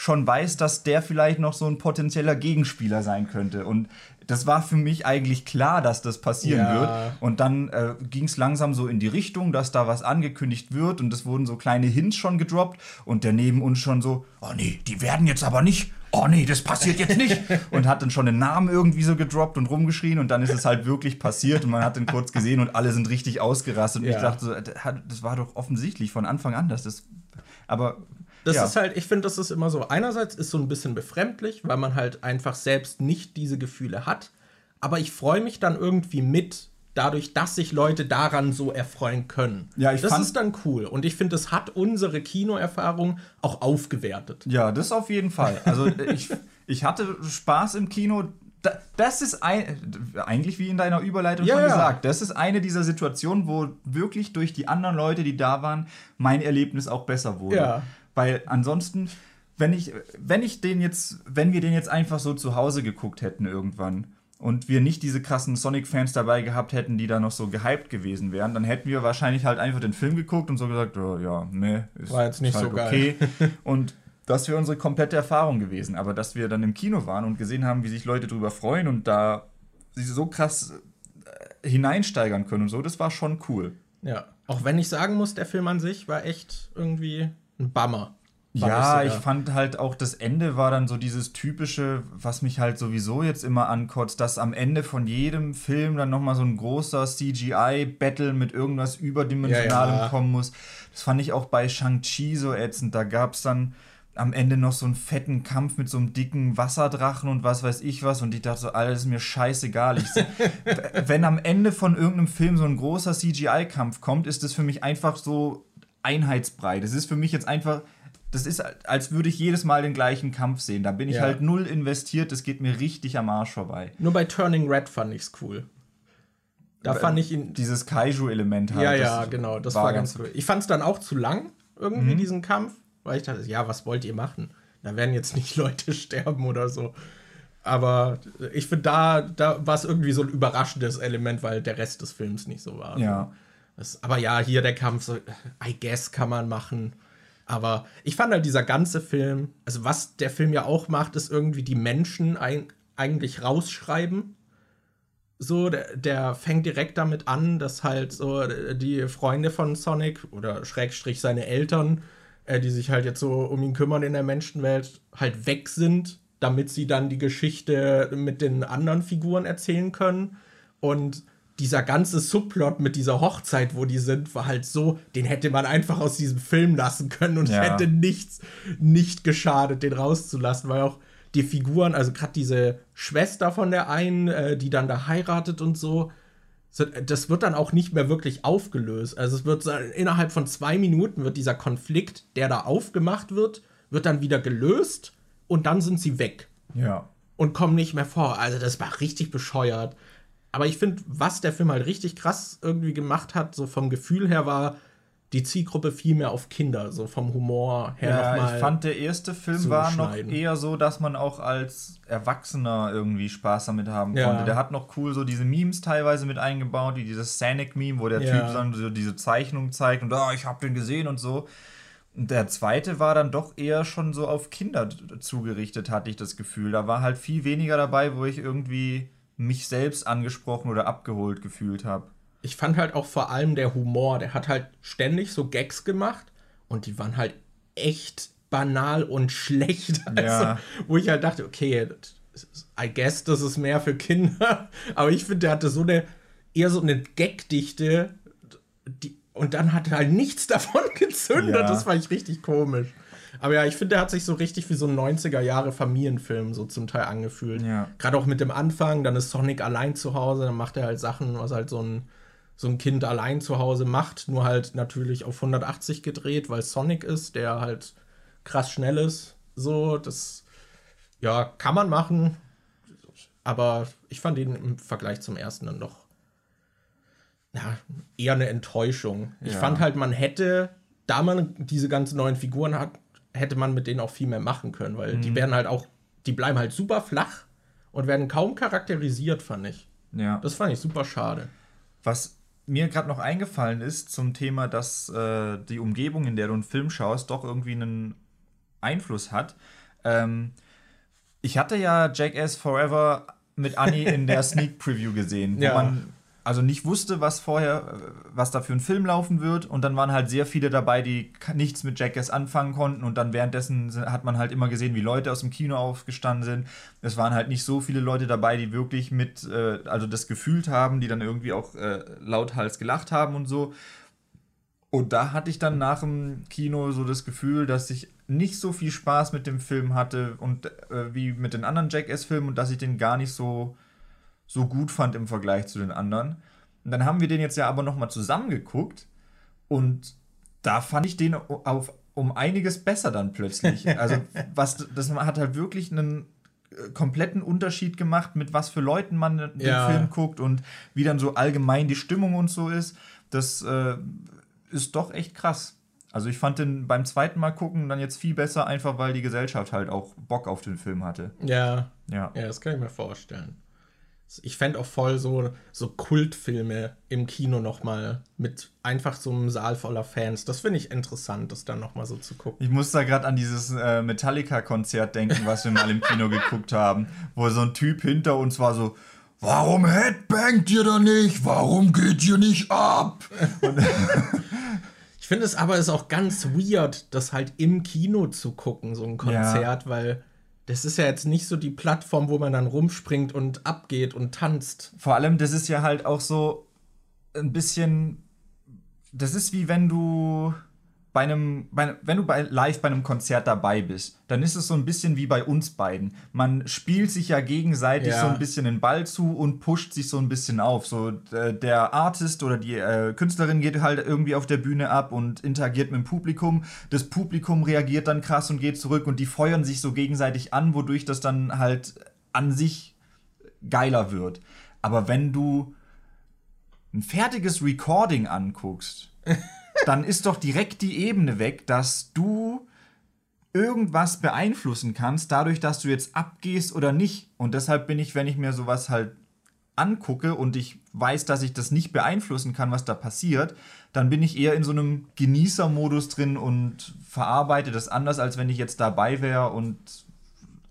schon weiß, dass der vielleicht noch so ein potenzieller Gegenspieler sein könnte. Und das war für mich eigentlich klar, dass das passieren Ja. wird. Und dann äh, ging es langsam so in die Richtung, dass da was angekündigt wird und es wurden so kleine Hints schon gedroppt und der neben uns schon so, oh nee, die werden jetzt aber nicht. Oh nee, das passiert jetzt nicht. und hat dann schon den Namen irgendwie so gedroppt und rumgeschrien und dann ist es halt wirklich passiert und man hat den kurz gesehen und alle sind richtig ausgerastet. Und Ja. ich dachte so, äh, das war doch offensichtlich von Anfang an, dass das. Aber. Das ja. ist halt, ich finde, das ist immer so. Einerseits ist so ein bisschen befremdlich, weil man halt einfach selbst nicht diese Gefühle hat. Aber ich freue mich dann irgendwie mit, dadurch, dass sich Leute daran so erfreuen können. Ja, ich das fand- ist dann cool. Und ich finde, es hat unsere Kinoerfahrung auch aufgewertet. Ja, das auf jeden Fall. Also ich, ich hatte Spaß im Kino. Da- Das ist ein, eigentlich wie in deiner Überleitung Ja, schon gesagt. Das ist eine dieser Situationen, wo wirklich durch die anderen Leute, die da waren, mein Erlebnis auch besser wurde. Ja. Weil ansonsten, wenn ich, wenn ich den jetzt, wenn wir den jetzt einfach so zu Hause geguckt hätten irgendwann und wir nicht diese krassen Sonic-Fans dabei gehabt hätten, die da noch so gehypt gewesen wären, dann hätten wir wahrscheinlich halt einfach den Film geguckt und so gesagt, oh, ja, ne, ist, War jetzt nicht halt so geil. okay. Und das wäre unsere komplette Erfahrung gewesen. Aber dass wir dann im Kino waren und gesehen haben, wie sich Leute drüber freuen und da sich so krass äh, hineinsteigern können und so, das war schon cool. Ja. Auch wenn ich sagen muss, der Film an sich war echt irgendwie ein Bummer. Ja, ich sogar. fand halt auch das Ende war dann so dieses typische, was mich halt sowieso jetzt immer ankotzt, dass am Ende von jedem Film dann nochmal so ein großer CGI-Battle mit irgendwas Überdimensionalem Ja, ja. kommen muss. Das fand ich auch bei Shang-Chi so ätzend. Da gab es dann am Ende noch so einen fetten Kampf mit so einem dicken Wasserdrachen und was weiß ich was. Und ich dachte so, Alter, das ist mir scheißegal. Ich, wenn am Ende von irgendeinem Film so ein großer CGI-Kampf kommt, ist das für mich einfach so einheitsbrei. Das ist für mich jetzt einfach, das ist, als würde ich jedes Mal den gleichen Kampf sehen. Da bin ich Ja. halt null investiert, das geht mir richtig am Arsch vorbei. Nur bei Turning Red fand ich's cool. Da fand ich ihn. Dieses Kaiju-Element halt. Ja, ja, genau, das war, ganz cool. Ich fand es dann auch zu lang, irgendwie, diesen Kampf, weil ich dachte, ja, was wollt ihr machen? Da werden jetzt nicht Leute sterben oder so. Aber ich finde, da, da war es irgendwie so ein überraschendes Element, weil der Rest des Films nicht so war. Ja. Das, aber ja, hier der Kampf, so, I guess kann man machen. Aber ich fand halt dieser ganze Film, also was der Film ja auch macht, ist irgendwie die Menschen ein, eigentlich rausschreiben. So, der, der fängt direkt damit an, dass halt so die Freunde von Sonic oder Schrägstrich seine Eltern, äh, die sich halt jetzt so um ihn kümmern in der Menschenwelt, halt weg sind, damit sie dann die Geschichte mit den anderen Figuren erzählen können. Und dieser ganze Subplot mit dieser Hochzeit, wo die sind, war halt so, den hätte man einfach aus diesem Film lassen können und Ja. hätte nichts, nicht geschadet, den rauszulassen, weil auch die Figuren, also gerade diese Schwester von der einen, äh, die dann da heiratet und so, so, das wird dann auch nicht mehr wirklich aufgelöst. Also es wird so, innerhalb von zwei Minuten wird dieser Konflikt, der da aufgemacht wird, wird dann wieder gelöst und dann sind sie weg Ja. und kommen nicht mehr vor. Also das war richtig bescheuert. Aber ich finde, was der Film halt richtig krass irgendwie gemacht hat, so vom Gefühl her, war, die Zielgruppe viel mehr auf Kinder, so vom Humor her Ja, nochmal. ich fand, der erste Film war noch eher so, dass man auch als Erwachsener irgendwie Spaß damit haben Ja. konnte. Der hat noch cool so diese Memes teilweise mit eingebaut, wie dieses Sanic-Meme, wo der Ja. Typ dann so diese Zeichnung zeigt und ah, ich hab den gesehen und so. Und der zweite war dann doch eher schon so auf Kinder zugerichtet, hatte ich das Gefühl. Da war halt viel weniger dabei, wo ich irgendwie mich selbst angesprochen oder abgeholt gefühlt habe. ich fand halt auch vor allem der Humor, der hat halt ständig so Gags gemacht und die waren halt echt banal und schlecht. Also, Ja. wo ich halt dachte, okay, I guess, das ist mehr für Kinder. Aber ich finde, der hatte so eine, eher so eine Gagdichte, die, und dann hat er halt nichts davon gezündet. Ja. Das fand ich richtig komisch. Aber ja, ich finde, der hat sich so richtig wie so ein 90er Jahre Familienfilm so zum Teil angefühlt. Ja. Gerade auch mit dem Anfang, dann ist Sonic allein zu Hause, dann macht er halt Sachen, was halt so ein, so ein Kind allein zu Hause macht, nur halt natürlich auf 180 gedreht, weil Sonic ist, der halt krass schnell ist. So, das, ja, kann man machen. Aber ich fand ihn im Vergleich zum ersten dann doch ja, eher eine Enttäuschung. Ich Ja. fand halt, man hätte, da man diese ganzen neuen Figuren hat, hätte man mit denen auch viel mehr machen können, weil Mhm. die werden halt auch, die bleiben halt super flach und werden kaum charakterisiert, fand ich. Ja. Das fand ich super schade. Was mir gerade noch eingefallen ist zum Thema, dass äh, die Umgebung, in der du einen Film schaust, doch irgendwie einen Einfluss hat. Ähm, ich hatte ja Jackass Forever mit Annie in der Sneak Preview gesehen, wo Ja. man also nicht wusste, was vorher, äh, was da für ein Film laufen wird. Und dann waren halt sehr viele dabei, die nichts mit Jackass anfangen konnten. Und dann währenddessen hat man halt immer gesehen, wie Leute aus dem Kino aufgestanden sind. Es waren halt nicht so viele Leute dabei, die wirklich mit, äh, also das gefühlt haben, die dann irgendwie auch äh, lauthals gelacht haben und so. Und da hatte ich dann nach dem Kino so das Gefühl, dass ich nicht so viel Spaß mit dem Film hatte und äh, wie mit den anderen Jackass-Filmen und dass ich den gar nicht so, so gut fand im Vergleich zu den anderen. Und dann haben wir den jetzt ja aber nochmal zusammengeguckt und da fand ich den auf, um einiges besser dann plötzlich. Also, was, das hat halt wirklich einen äh, kompletten Unterschied gemacht, mit was für Leuten man den Ja. Film guckt und wie dann so allgemein die Stimmung und so ist. Das äh, ist doch echt krass. Also ich fand den beim zweiten Mal gucken dann jetzt viel besser, einfach weil die Gesellschaft halt auch Bock auf den Film hatte. Ja, Ja. ja, das kann ich mir vorstellen. Ich fände auch voll so, so Kultfilme im Kino noch mal mit einfach so einem Saal voller Fans. Das finde ich interessant, das dann noch mal so zu gucken. Ich muss da gerade an dieses äh, Metallica-Konzert denken, was wir mal im Kino geguckt haben, wo so ein Typ hinter uns war so, warum headbangt ihr da nicht? Warum geht ihr nicht ab? Ich finde es aber ist auch ganz weird, das halt im Kino zu gucken, so ein Konzert, weil das ist ja jetzt nicht so die Plattform, wo man dann rumspringt und abgeht und tanzt. Vor allem, das ist ja halt auch so ein bisschen. Das ist wie wenn du bei einem, bei, wenn du bei, live bei einem Konzert dabei bist, dann ist es so ein bisschen wie bei uns beiden. Man spielt sich ja gegenseitig Ja. so ein bisschen den Ball zu und pusht sich so ein bisschen auf. So äh, der Artist oder die äh, Künstlerin geht halt irgendwie auf der Bühne ab und interagiert mit dem Publikum. Das Publikum reagiert dann krass und geht zurück und die feuern sich so gegenseitig an, wodurch das dann halt an sich geiler wird. Aber wenn du ein fertiges Recording anguckst, dann ist doch direkt die Ebene weg, dass du irgendwas beeinflussen kannst, dadurch, dass du jetzt abgehst oder nicht. Und deshalb bin ich, wenn ich mir sowas halt angucke und ich weiß, dass ich das nicht beeinflussen kann, was da passiert, dann bin ich eher in so einem Genießermodus drin und verarbeite das anders, als wenn ich jetzt dabei wäre und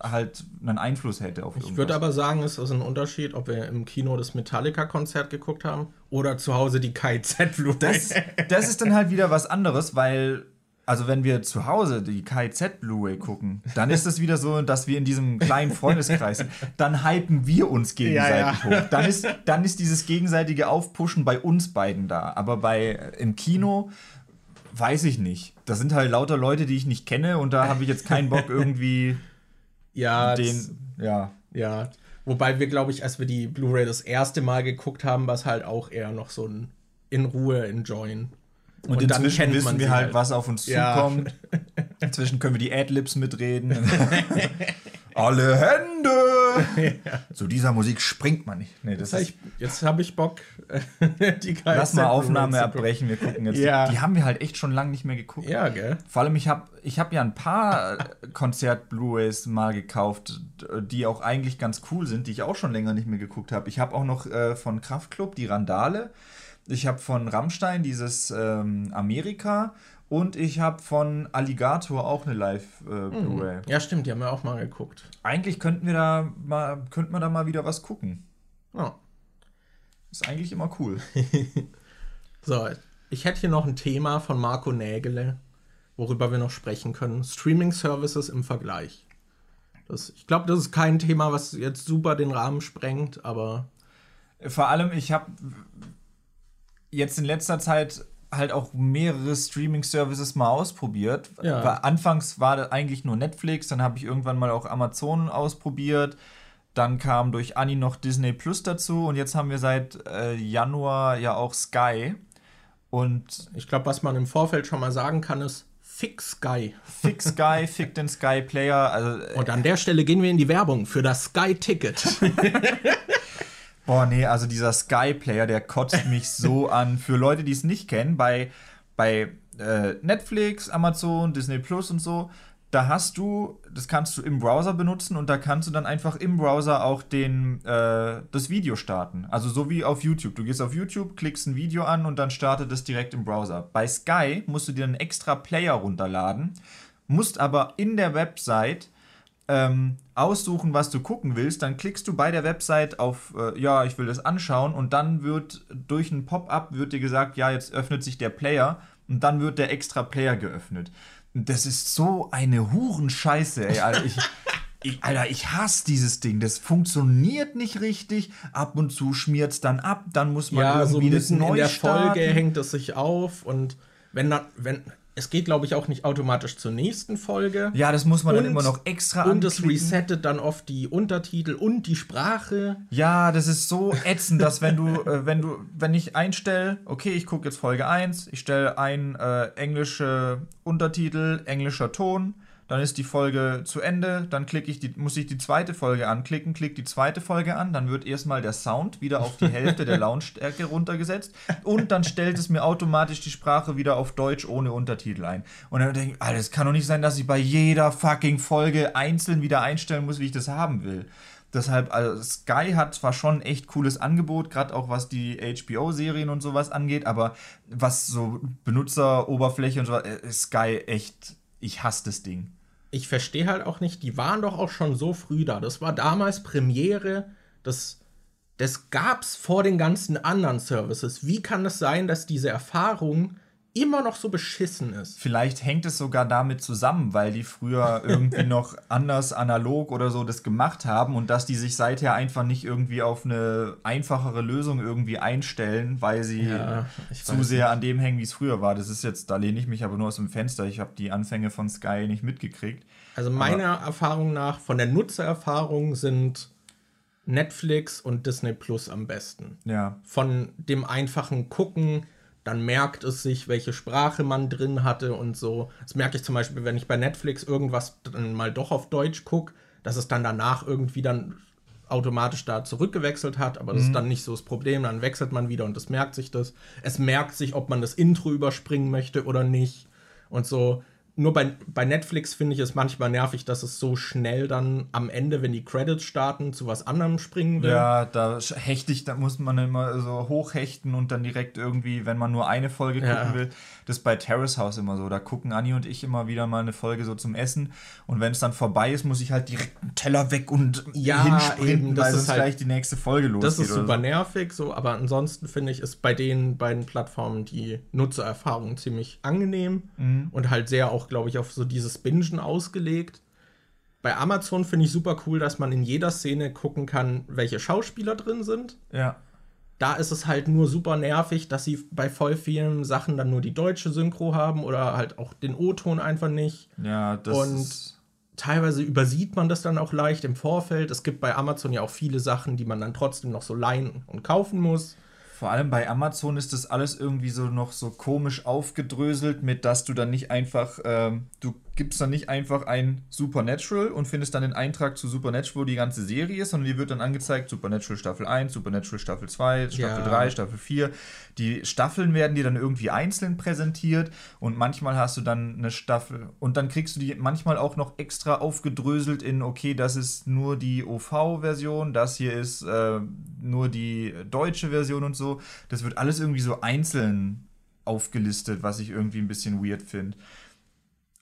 halt einen Einfluss hätte auf Ich würde aber sagen, es ist ein Unterschied, ob wir im Kino das Metallica-Konzert geguckt haben oder zu Hause die KZ Blu. das, das ist dann halt wieder was anderes, weil, also wenn wir zu Hause die KZ Blu-ray gucken, dann ist es wieder so, dass wir in diesem kleinen Freundeskreis sind. Dann hypen wir uns gegenseitig Ja, ja. hoch. Dann ist, dann ist dieses gegenseitige Aufpushen bei uns beiden da. Aber bei im Kino weiß ich nicht. Das sind halt lauter Leute, die ich nicht kenne und da habe ich jetzt keinen Bock irgendwie ja, den, ja. Ja, wobei wir, glaube ich, als wir die Blu-ray das erste Mal geguckt haben, war es halt auch eher noch so ein in Ruhe enjoyen. Und, inzwischen wissen wir sie halt, was auf uns Ja. zukommt. Inzwischen können wir die Adlibs mitreden. Alle Hände Zu dieser Musik springt man nicht. Nee, das ich, jetzt habe ich Bock, die KZ lass mal Aufnahme abbrechen, wir gucken jetzt. Ja. Die, die haben wir halt echt schon lange nicht mehr geguckt. Ja, gell? Vor allem, ich habe ich hab ja ein paar äh, Konzert-Blu-rays mal gekauft, die auch eigentlich ganz cool sind, die ich auch schon länger nicht mehr geguckt habe. Ich habe auch noch äh, von Kraftklub die Randale. Ich habe von Rammstein dieses ähm, Amerika. Und ich habe von Alligator auch eine Live-Blu-ray. Ja, stimmt, die haben wir auch mal geguckt. Eigentlich könnten wir da mal, könnten wir da mal wieder was gucken. Ja. Ist eigentlich immer cool. So, ich hätte hier noch ein Thema von Marco Nägele, worüber wir noch sprechen können. Streaming-Services im Vergleich. Das, ich glaube, das ist kein Thema, was jetzt super den Rahmen sprengt, aber Vor allem, ich habe jetzt in letzter Zeit halt auch mehrere Streaming-Services mal ausprobiert. Ja. Weil anfangs war das eigentlich nur Netflix, dann habe ich irgendwann mal auch Amazon ausprobiert. Dann kam durch Anni noch Disney Plus dazu und jetzt haben wir seit äh, Januar ja auch Sky. Und ich glaube, was man im Vorfeld schon mal sagen kann, ist Fix Sky. Fick Sky, Fick den Sky Player. Also, äh, Und an der Stelle gehen wir in die Werbung für das Sky-Ticket. Boah, nee, also dieser Sky Player, der kotzt mich so an. Für Leute, die es nicht kennen, bei, bei äh, Netflix, Amazon, Disney Plus und so, da hast du, das kannst du im Browser benutzen und da kannst du dann einfach im Browser auch den, äh, das Video starten. Also so wie auf YouTube. Du gehst auf YouTube, klickst ein Video an und dann startet es direkt im Browser. Bei Sky musst du dir einen extra Player runterladen, musst aber in der Website ähm, aussuchen, was du gucken willst, dann klickst du bei der Website auf, äh, ja, ich will das anschauen und dann wird durch ein Pop-up wird dir gesagt, ja, jetzt öffnet sich der Player und dann wird der extra Player geöffnet. Und das ist so eine Hurenscheiße, ey, Alter. Ich, ich, Alter, ich hasse dieses Ding. Das funktioniert nicht richtig. Ab und zu schmiert es dann ab, dann muss man ja, so irgendwie das mitten neu in der starten. Folge hängt es sich auf und wenn dann, wenn, es geht, glaube ich, auch nicht automatisch zur nächsten Folge. Ja, das muss man dann Und- immer noch extra Und es resettet dann oft die Untertitel und die Sprache. Ja, das ist so ätzend, dass wenn du, äh, wenn du, wenn ich einstelle, okay, ich gucke jetzt Folge 1, ich stelle ein äh, englische Untertitel, englischer Ton, dann ist die Folge zu Ende, dann klicke ich die, muss ich die zweite Folge anklicken, klicke die zweite Folge an, dann wird erstmal der Sound wieder auf die Hälfte der Lautstärke runtergesetzt und dann stellt es mir automatisch die Sprache wieder auf Deutsch ohne Untertitel ein. Und dann denke ich, Alter, es kann doch nicht sein, dass ich bei jeder fucking Folge einzeln wieder einstellen muss, wie ich das haben will. Deshalb, also Sky hat zwar schon echt cooles Angebot, gerade auch was die HBO-Serien und sowas angeht, aber was so Benutzeroberfläche und so, äh, Sky echt, ich hasse das Ding. Ich verstehe halt auch nicht, die waren doch auch schon so früh da. Das war damals Premiere, das, das gab's vor den ganzen anderen Services. Wie kann es sein, dass diese Erfahrung immer noch so beschissen ist? Vielleicht hängt es sogar damit zusammen, weil die früher irgendwie noch anders analog oder so das gemacht haben und dass die sich seither einfach nicht irgendwie auf eine einfachere Lösung irgendwie einstellen, weil sie Ja, zu sehr an dem hängen, wie es früher war. Das ist jetzt, da lehne ich mich aber nur aus dem Fenster. Ich habe die Anfänge von Sky nicht mitgekriegt. Also meiner Erfahrung nach, von der Nutzererfahrung sind Netflix und Disney Plus am besten. Ja. Von dem einfachen Gucken, dann merkt es sich, welche Sprache man drin hatte und so. Das merke ich zum Beispiel, wenn ich bei Netflix irgendwas dann mal doch auf Deutsch gucke, dass es dann danach irgendwie dann automatisch da zurückgewechselt hat, aber das ist dann nicht so das Problem. Dann wechselt man wieder und es merkt sich das. Es merkt sich, ob man das Intro überspringen möchte oder nicht. Und so. Nur bei, bei Netflix finde ich es manchmal nervig, dass es so schnell dann am Ende, wenn die Credits starten, zu was anderem springen will. Ja, da hechte ich, da muss man immer so hochhechten und dann direkt irgendwie, wenn man nur eine Folge Ja. gucken will, das ist bei Terrace House immer so. Da gucken Anni und ich immer wieder mal eine Folge so zum Essen und wenn es dann vorbei ist, muss ich halt direkt einen Teller weg und Ja, hinsprinten, eben, das weil ist sonst halt- gleich die nächste Folge losgeht. Das ist super so. nervig, so, aber ansonsten finde ich, ist bei den beiden Plattformen die Nutzererfahrung ziemlich angenehm Mhm. und halt sehr auch, glaube ich, auf so dieses Bingen ausgelegt. Bei Amazon finde ich super cool, dass man in jeder Szene gucken kann, welche Schauspieler drin sind. Ja. Da ist es halt nur super nervig, dass sie bei voll vielen Sachen dann nur die deutsche Synchro haben oder halt auch den O-Ton einfach nicht. Ja, das Und- ist. Teilweise übersieht man das dann auch leicht im Vorfeld. Es gibt bei Amazon ja auch viele Sachen, die man dann trotzdem noch so leihen und kaufen muss. Vor allem bei Amazon ist das alles irgendwie so noch so komisch aufgedröselt, mit dass du dann nicht einfach, ähm, du gibst dann nicht einfach ein Supernatural und findest dann den Eintrag zu Supernatural, wo die ganze Serie ist, sondern die wird dann angezeigt, Supernatural Staffel 1, Supernatural Staffel 2, Staffel ja. 3, Staffel 4. Die Staffeln werden dir dann irgendwie einzeln präsentiert und manchmal hast du dann eine Staffel und dann kriegst du die manchmal auch noch extra aufgedröselt in, okay, das ist nur die OV-Version, das hier ist äh, nur die deutsche Version und so. Das wird alles irgendwie so einzeln aufgelistet, was ich irgendwie ein bisschen weird finde.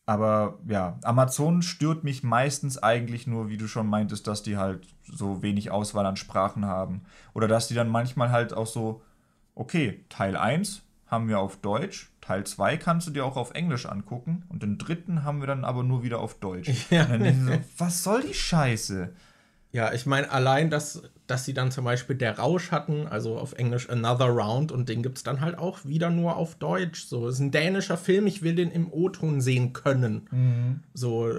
Aber ja, Amazon stört mich meistens eigentlich nur, wie du schon meintest, dass die halt so wenig Auswahl an Sprachen haben. Oder dass die dann manchmal halt auch so, okay, Teil 1 haben wir auf Deutsch, Teil 2 kannst du dir auch auf Englisch angucken und den dritten haben wir dann aber nur wieder auf Deutsch. Ja. Und dann so, was soll die Scheiße? Ja, ich meine, allein, dass, dass sie dann zum Beispiel der Rausch hatten, also auf Englisch Another Round, und den gibt es dann halt auch wieder nur auf Deutsch. So, es ist ein dänischer Film, ich will den im O-Ton sehen können. Mhm. So,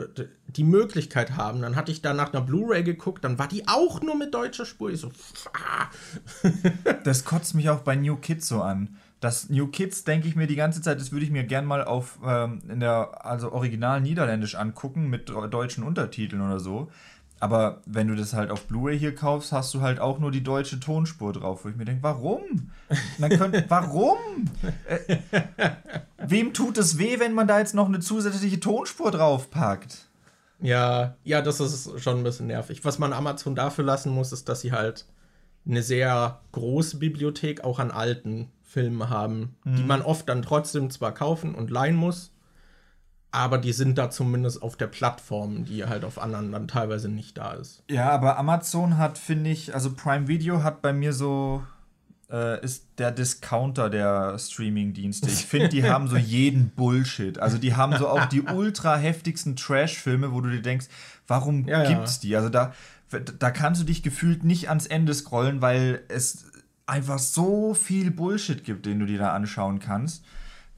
die Möglichkeit haben. Dann hatte ich da nach einer Blu-ray geguckt, dann war die auch nur mit deutscher Spur. Ich so, ah. das kotzt mich auch bei New Kids so an. Das New Kids denke ich mir die ganze Zeit, das würde ich mir gern mal auf ähm, in der also original niederländisch angucken mit deutschen Untertiteln oder so. Aber wenn du das halt auf Blu-ray hier kaufst, hast du halt auch nur die deutsche Tonspur drauf, wo ich mir denke, warum? Man könnte, warum? Äh, wem tut es weh, wenn man da jetzt noch eine zusätzliche Tonspur draufpackt? Ja, ja, das ist schon ein bisschen nervig. Was man Amazon dafür lassen muss, ist, dass sie halt eine sehr große Bibliothek auch an alten Filmen haben, mhm. die man oft dann trotzdem zwar kaufen und leihen muss, aber die sind da zumindest auf der Plattform, die halt auf anderen dann teilweise nicht da ist. Ja, aber Amazon hat, finde ich, also Prime Video hat bei mir so, äh, ist der Discounter der Streaming-Dienste. Ich finde, die haben so jeden Bullshit. Also die haben so auch die ultra heftigsten Trash-Filme, wo du dir denkst, warum ja, gibt's die? Also da, da kannst du dich gefühlt nicht ans Ende scrollen, weil es einfach so viel Bullshit gibt, den du dir da anschauen kannst.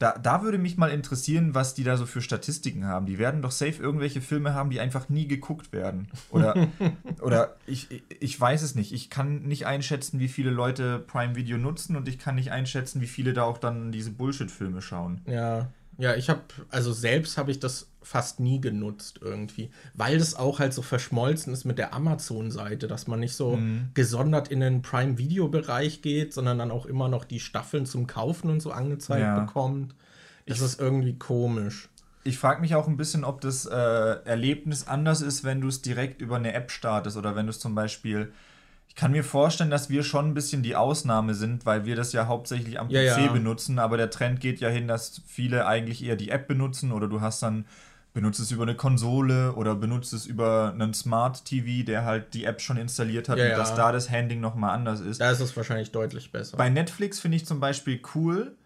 Da, da würde mich mal interessieren, was die da so für Statistiken haben. Die werden doch safe irgendwelche Filme haben, die einfach nie geguckt werden. Oder, oder ich, ich weiß es nicht. Ich kann nicht einschätzen, wie viele Leute Prime Video nutzen und ich kann nicht einschätzen, wie viele da auch dann diese Bullshit-Filme schauen. Ja. Ja, ich habe, also selbst habe ich das fast nie genutzt irgendwie, weil das auch halt so verschmolzen ist mit der Amazon-Seite, dass man nicht so mhm. gesondert in den Prime-Video-Bereich geht, sondern dann auch immer noch die Staffeln zum Kaufen und so angezeigt ja. bekommt. Das ich, ist irgendwie komisch. Ich frage mich auch ein bisschen, ob das äh, Erlebnis anders ist, wenn du es direkt über eine App startest oder wenn du es zum Beispiel ich kann mir vorstellen, dass wir schon ein bisschen die Ausnahme sind, weil wir das ja hauptsächlich am ja, PC ja. benutzen, aber der Trend geht ja hin, dass viele eigentlich eher die App benutzen oder du hast dann benutzt es über eine Konsole oder benutzt es über einen Smart TV, der halt die App schon installiert hat ja, und dass da das Handling nochmal anders ist. Da ist es wahrscheinlich deutlich besser. Bei Netflix finde ich zum Beispiel cool.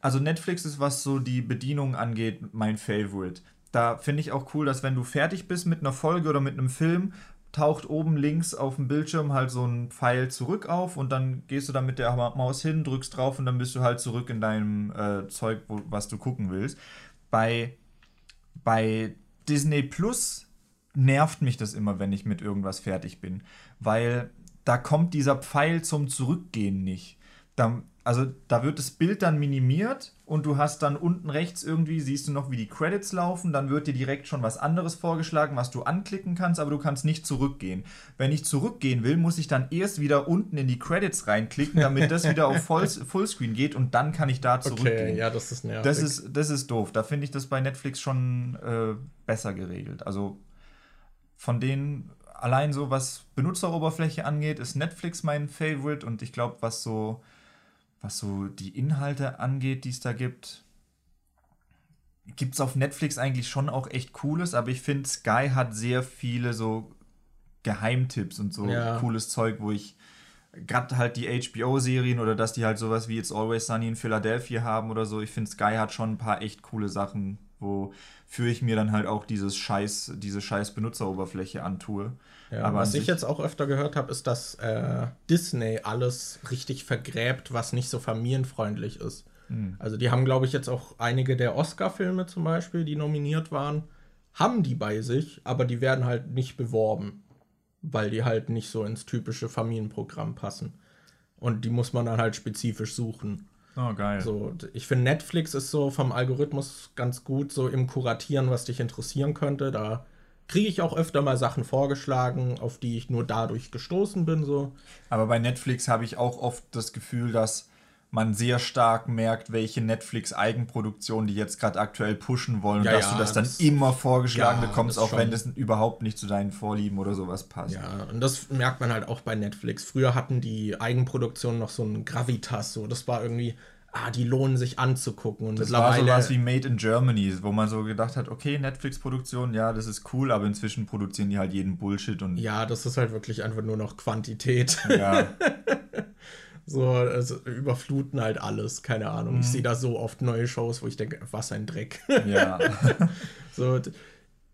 Also Netflix ist, was so die Bedienung angeht, mein Favorite. Da finde ich auch cool, dass wenn du fertig bist mit einer Folge oder mit einem Film, taucht oben links auf dem Bildschirm halt so ein Pfeil zurück auf und dann gehst du da mit der Maus hin, drückst drauf und dann bist du halt zurück in deinem äh, Zeug, wo, was du gucken willst. Bei, bei Disney Plus nervt mich das immer, wenn ich mit irgendwas fertig bin, weil da kommt dieser Pfeil zum Zurückgehen nicht. Da, also da wird das Bild dann minimiert und du hast dann unten rechts irgendwie, siehst du noch, wie die Credits laufen, dann wird dir direkt schon was anderes vorgeschlagen, was du anklicken kannst, aber du kannst nicht zurückgehen. Wenn ich zurückgehen will, muss ich dann erst wieder unten in die Credits reinklicken, damit das wieder auf Voll Fullscreen geht und dann kann ich da zurückgehen. Okay, ja, das ist nervig. Das ist, das ist doof. Da finde ich das bei Netflix schon äh, besser geregelt. Also von denen allein so, was Benutzeroberfläche angeht, ist Netflix mein Favorite und ich glaube, was so was so die Inhalte angeht, die es da gibt, gibt es auf Netflix eigentlich schon auch echt Cooles, aber ich finde, Sky hat sehr viele so Geheimtipps und so ja. cooles Zeug, wo ich gerade halt die HBO-Serien oder dass die halt sowas wie It's Always Sunny in Philadelphia haben oder so. Ich finde, Sky hat schon ein paar echt coole Sachen, wofür ich mir dann halt auch dieses Scheiß, diese scheiß Benutzeroberfläche antue. Ja, Aber was ich jetzt auch öfter gehört habe, ist, dass äh, Disney alles richtig vergräbt, was nicht so familienfreundlich ist. Mhm. Also die haben, glaube ich, jetzt auch einige der Oscar-Filme zum Beispiel, die nominiert waren, haben die bei sich, aber die werden halt nicht beworben, weil die halt nicht so ins typische Familienprogramm passen. Und die muss man dann halt spezifisch suchen. Oh, geil. So, ich finde, Netflix ist so vom Algorithmus ganz gut, so im Kuratieren, was dich interessieren könnte. Da kriege ich auch öfter mal Sachen vorgeschlagen, auf die ich nur dadurch gestoßen bin. So. Aber bei Netflix habe ich auch oft das Gefühl, dass man sehr stark merkt, welche Netflix-Eigenproduktionen die jetzt gerade aktuell pushen wollen, ja, dass ja, du das dann das, immer vorgeschlagen ja, bekommst, auch schon. wenn das überhaupt nicht zu deinen Vorlieben oder sowas passt. Ja, und das merkt man halt auch bei Netflix. Früher hatten die Eigenproduktionen noch so ein Gravitas, so das war irgendwie ah, die lohnen sich anzugucken. Und das war sowas wie Made in Germany, wo man so gedacht hat, okay, Netflix-Produktion, ja, das ist cool, aber inzwischen produzieren die halt jeden Bullshit und. Ja, das ist halt wirklich einfach nur noch Quantität. Ja. So, also überfluten halt alles, keine Ahnung. Mhm. Ich sehe da so oft neue Shows, wo ich denke, was ein Dreck. Ja. so,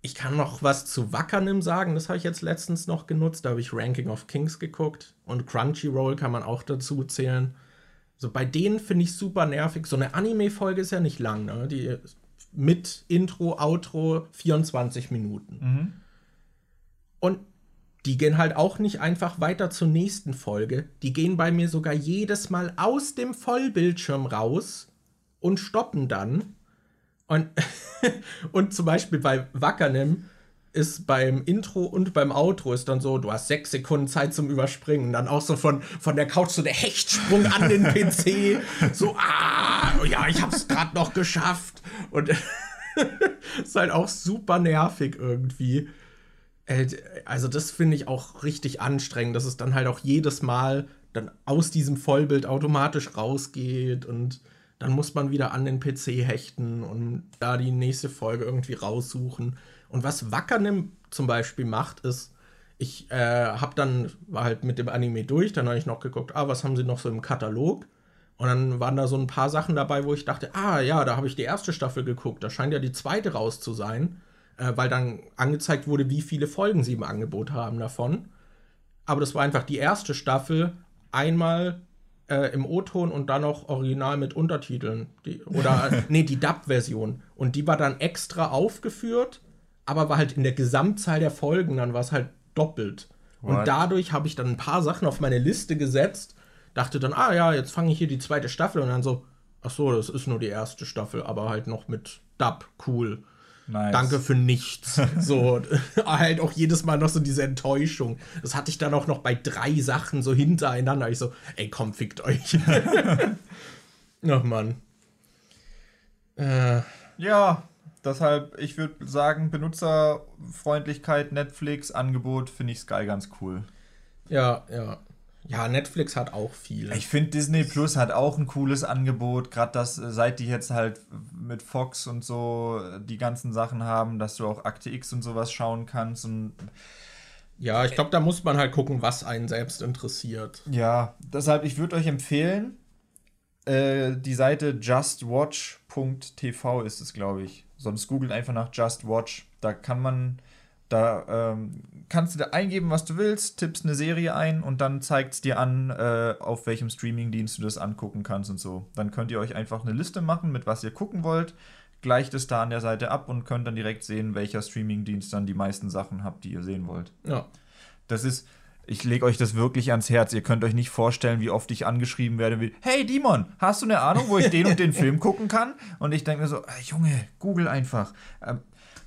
ich kann noch was zu Wackernim sagen, das habe ich jetzt letztens noch genutzt. Da habe ich Ranking of Kings geguckt und Crunchyroll kann man auch dazu zählen. So, bei denen finde ich super nervig. So eine Anime-Folge ist ja nicht lang, ne? Die mit Intro, Outro 24 Minuten. Mhm. Und die gehen halt auch nicht einfach weiter zur nächsten Folge. Die gehen bei mir sogar jedes Mal aus dem Vollbildschirm raus und stoppen dann. Und, und zum Beispiel bei Wackernem ist beim Intro und beim Outro ist dann so, du hast sechs Sekunden Zeit zum Überspringen. Und dann auch so von, von der Couch so der Hechtsprung an den PC. so, ah, ja, ich hab's gerade noch geschafft. Und ist halt auch super nervig irgendwie. Äh, also das finde ich auch richtig anstrengend, dass es dann halt auch jedes Mal dann aus diesem Vollbild automatisch rausgeht und dann muss man wieder an den PC hechten und da die nächste Folge irgendwie raussuchen. Und was Wackernim zum Beispiel macht, ist, ich äh, habe dann, war halt mit dem Anime durch, dann habe ich noch geguckt, ah, was haben sie noch so im Katalog? Und dann waren da so ein paar Sachen dabei, wo ich dachte, ah ja, da habe ich die erste Staffel geguckt, da scheint ja die zweite raus zu sein äh, weil dann angezeigt wurde, wie viele Folgen sie im Angebot haben davon. Aber das war einfach die erste Staffel, einmal äh, im O-Ton und dann noch original mit Untertiteln. Die, oder, nee, die Dub-Version. Und die war dann extra aufgeführt, aber war halt in der Gesamtzahl der Folgen, dann war es halt doppelt. What? Und dadurch habe ich dann ein paar Sachen auf meine Liste gesetzt, dachte dann, ah ja, jetzt fange ich hier die zweite Staffel und dann so, ach so, das ist nur die erste Staffel, aber halt noch mit Dub, cool. Nice. Danke für nichts. So, halt auch jedes Mal noch so diese Enttäuschung. Das hatte ich dann auch noch bei drei Sachen so hintereinander. Ich so, ey, komm, fickt euch. Ach Mann. Äh. Ja, deshalb, ich würde sagen, Benutzerfreundlichkeit, Netflix, Angebot, finde ich Sky ganz cool. Ja, ja. Ja, Netflix hat auch viel. Ich finde, Disney Plus hat auch ein cooles Angebot. Gerade das, äh, seit die jetzt halt mit Fox und so äh, die ganzen Sachen haben, dass du auch Akte X und sowas schauen kannst. Und ja, ich glaube, da muss man halt gucken, was einen selbst interessiert. Ja, deshalb, ich würde euch empfehlen, äh, die Seite justwatch.tv ist es, glaube ich. Sonst googelt einfach nach Just Watch. Da kann man da ähm, kannst du da eingeben, was du willst, tippst eine Serie ein und dann zeigt es dir an, äh, auf welchem Streamingdienst du das angucken kannst und so. Dann könnt ihr euch einfach eine Liste machen, mit was ihr gucken wollt, gleicht es da an der Seite ab und könnt dann direkt sehen, welcher Streamingdienst dann die meisten Sachen habt, die ihr sehen wollt. Ja. Das ist, ich lege euch das wirklich ans Herz. Ihr könnt euch nicht vorstellen, wie oft ich angeschrieben werde wie, hey Dimon, hast du eine Ahnung, wo ich den und den Film gucken kann? Und ich denke mir so, Junge, google einfach. Ähm,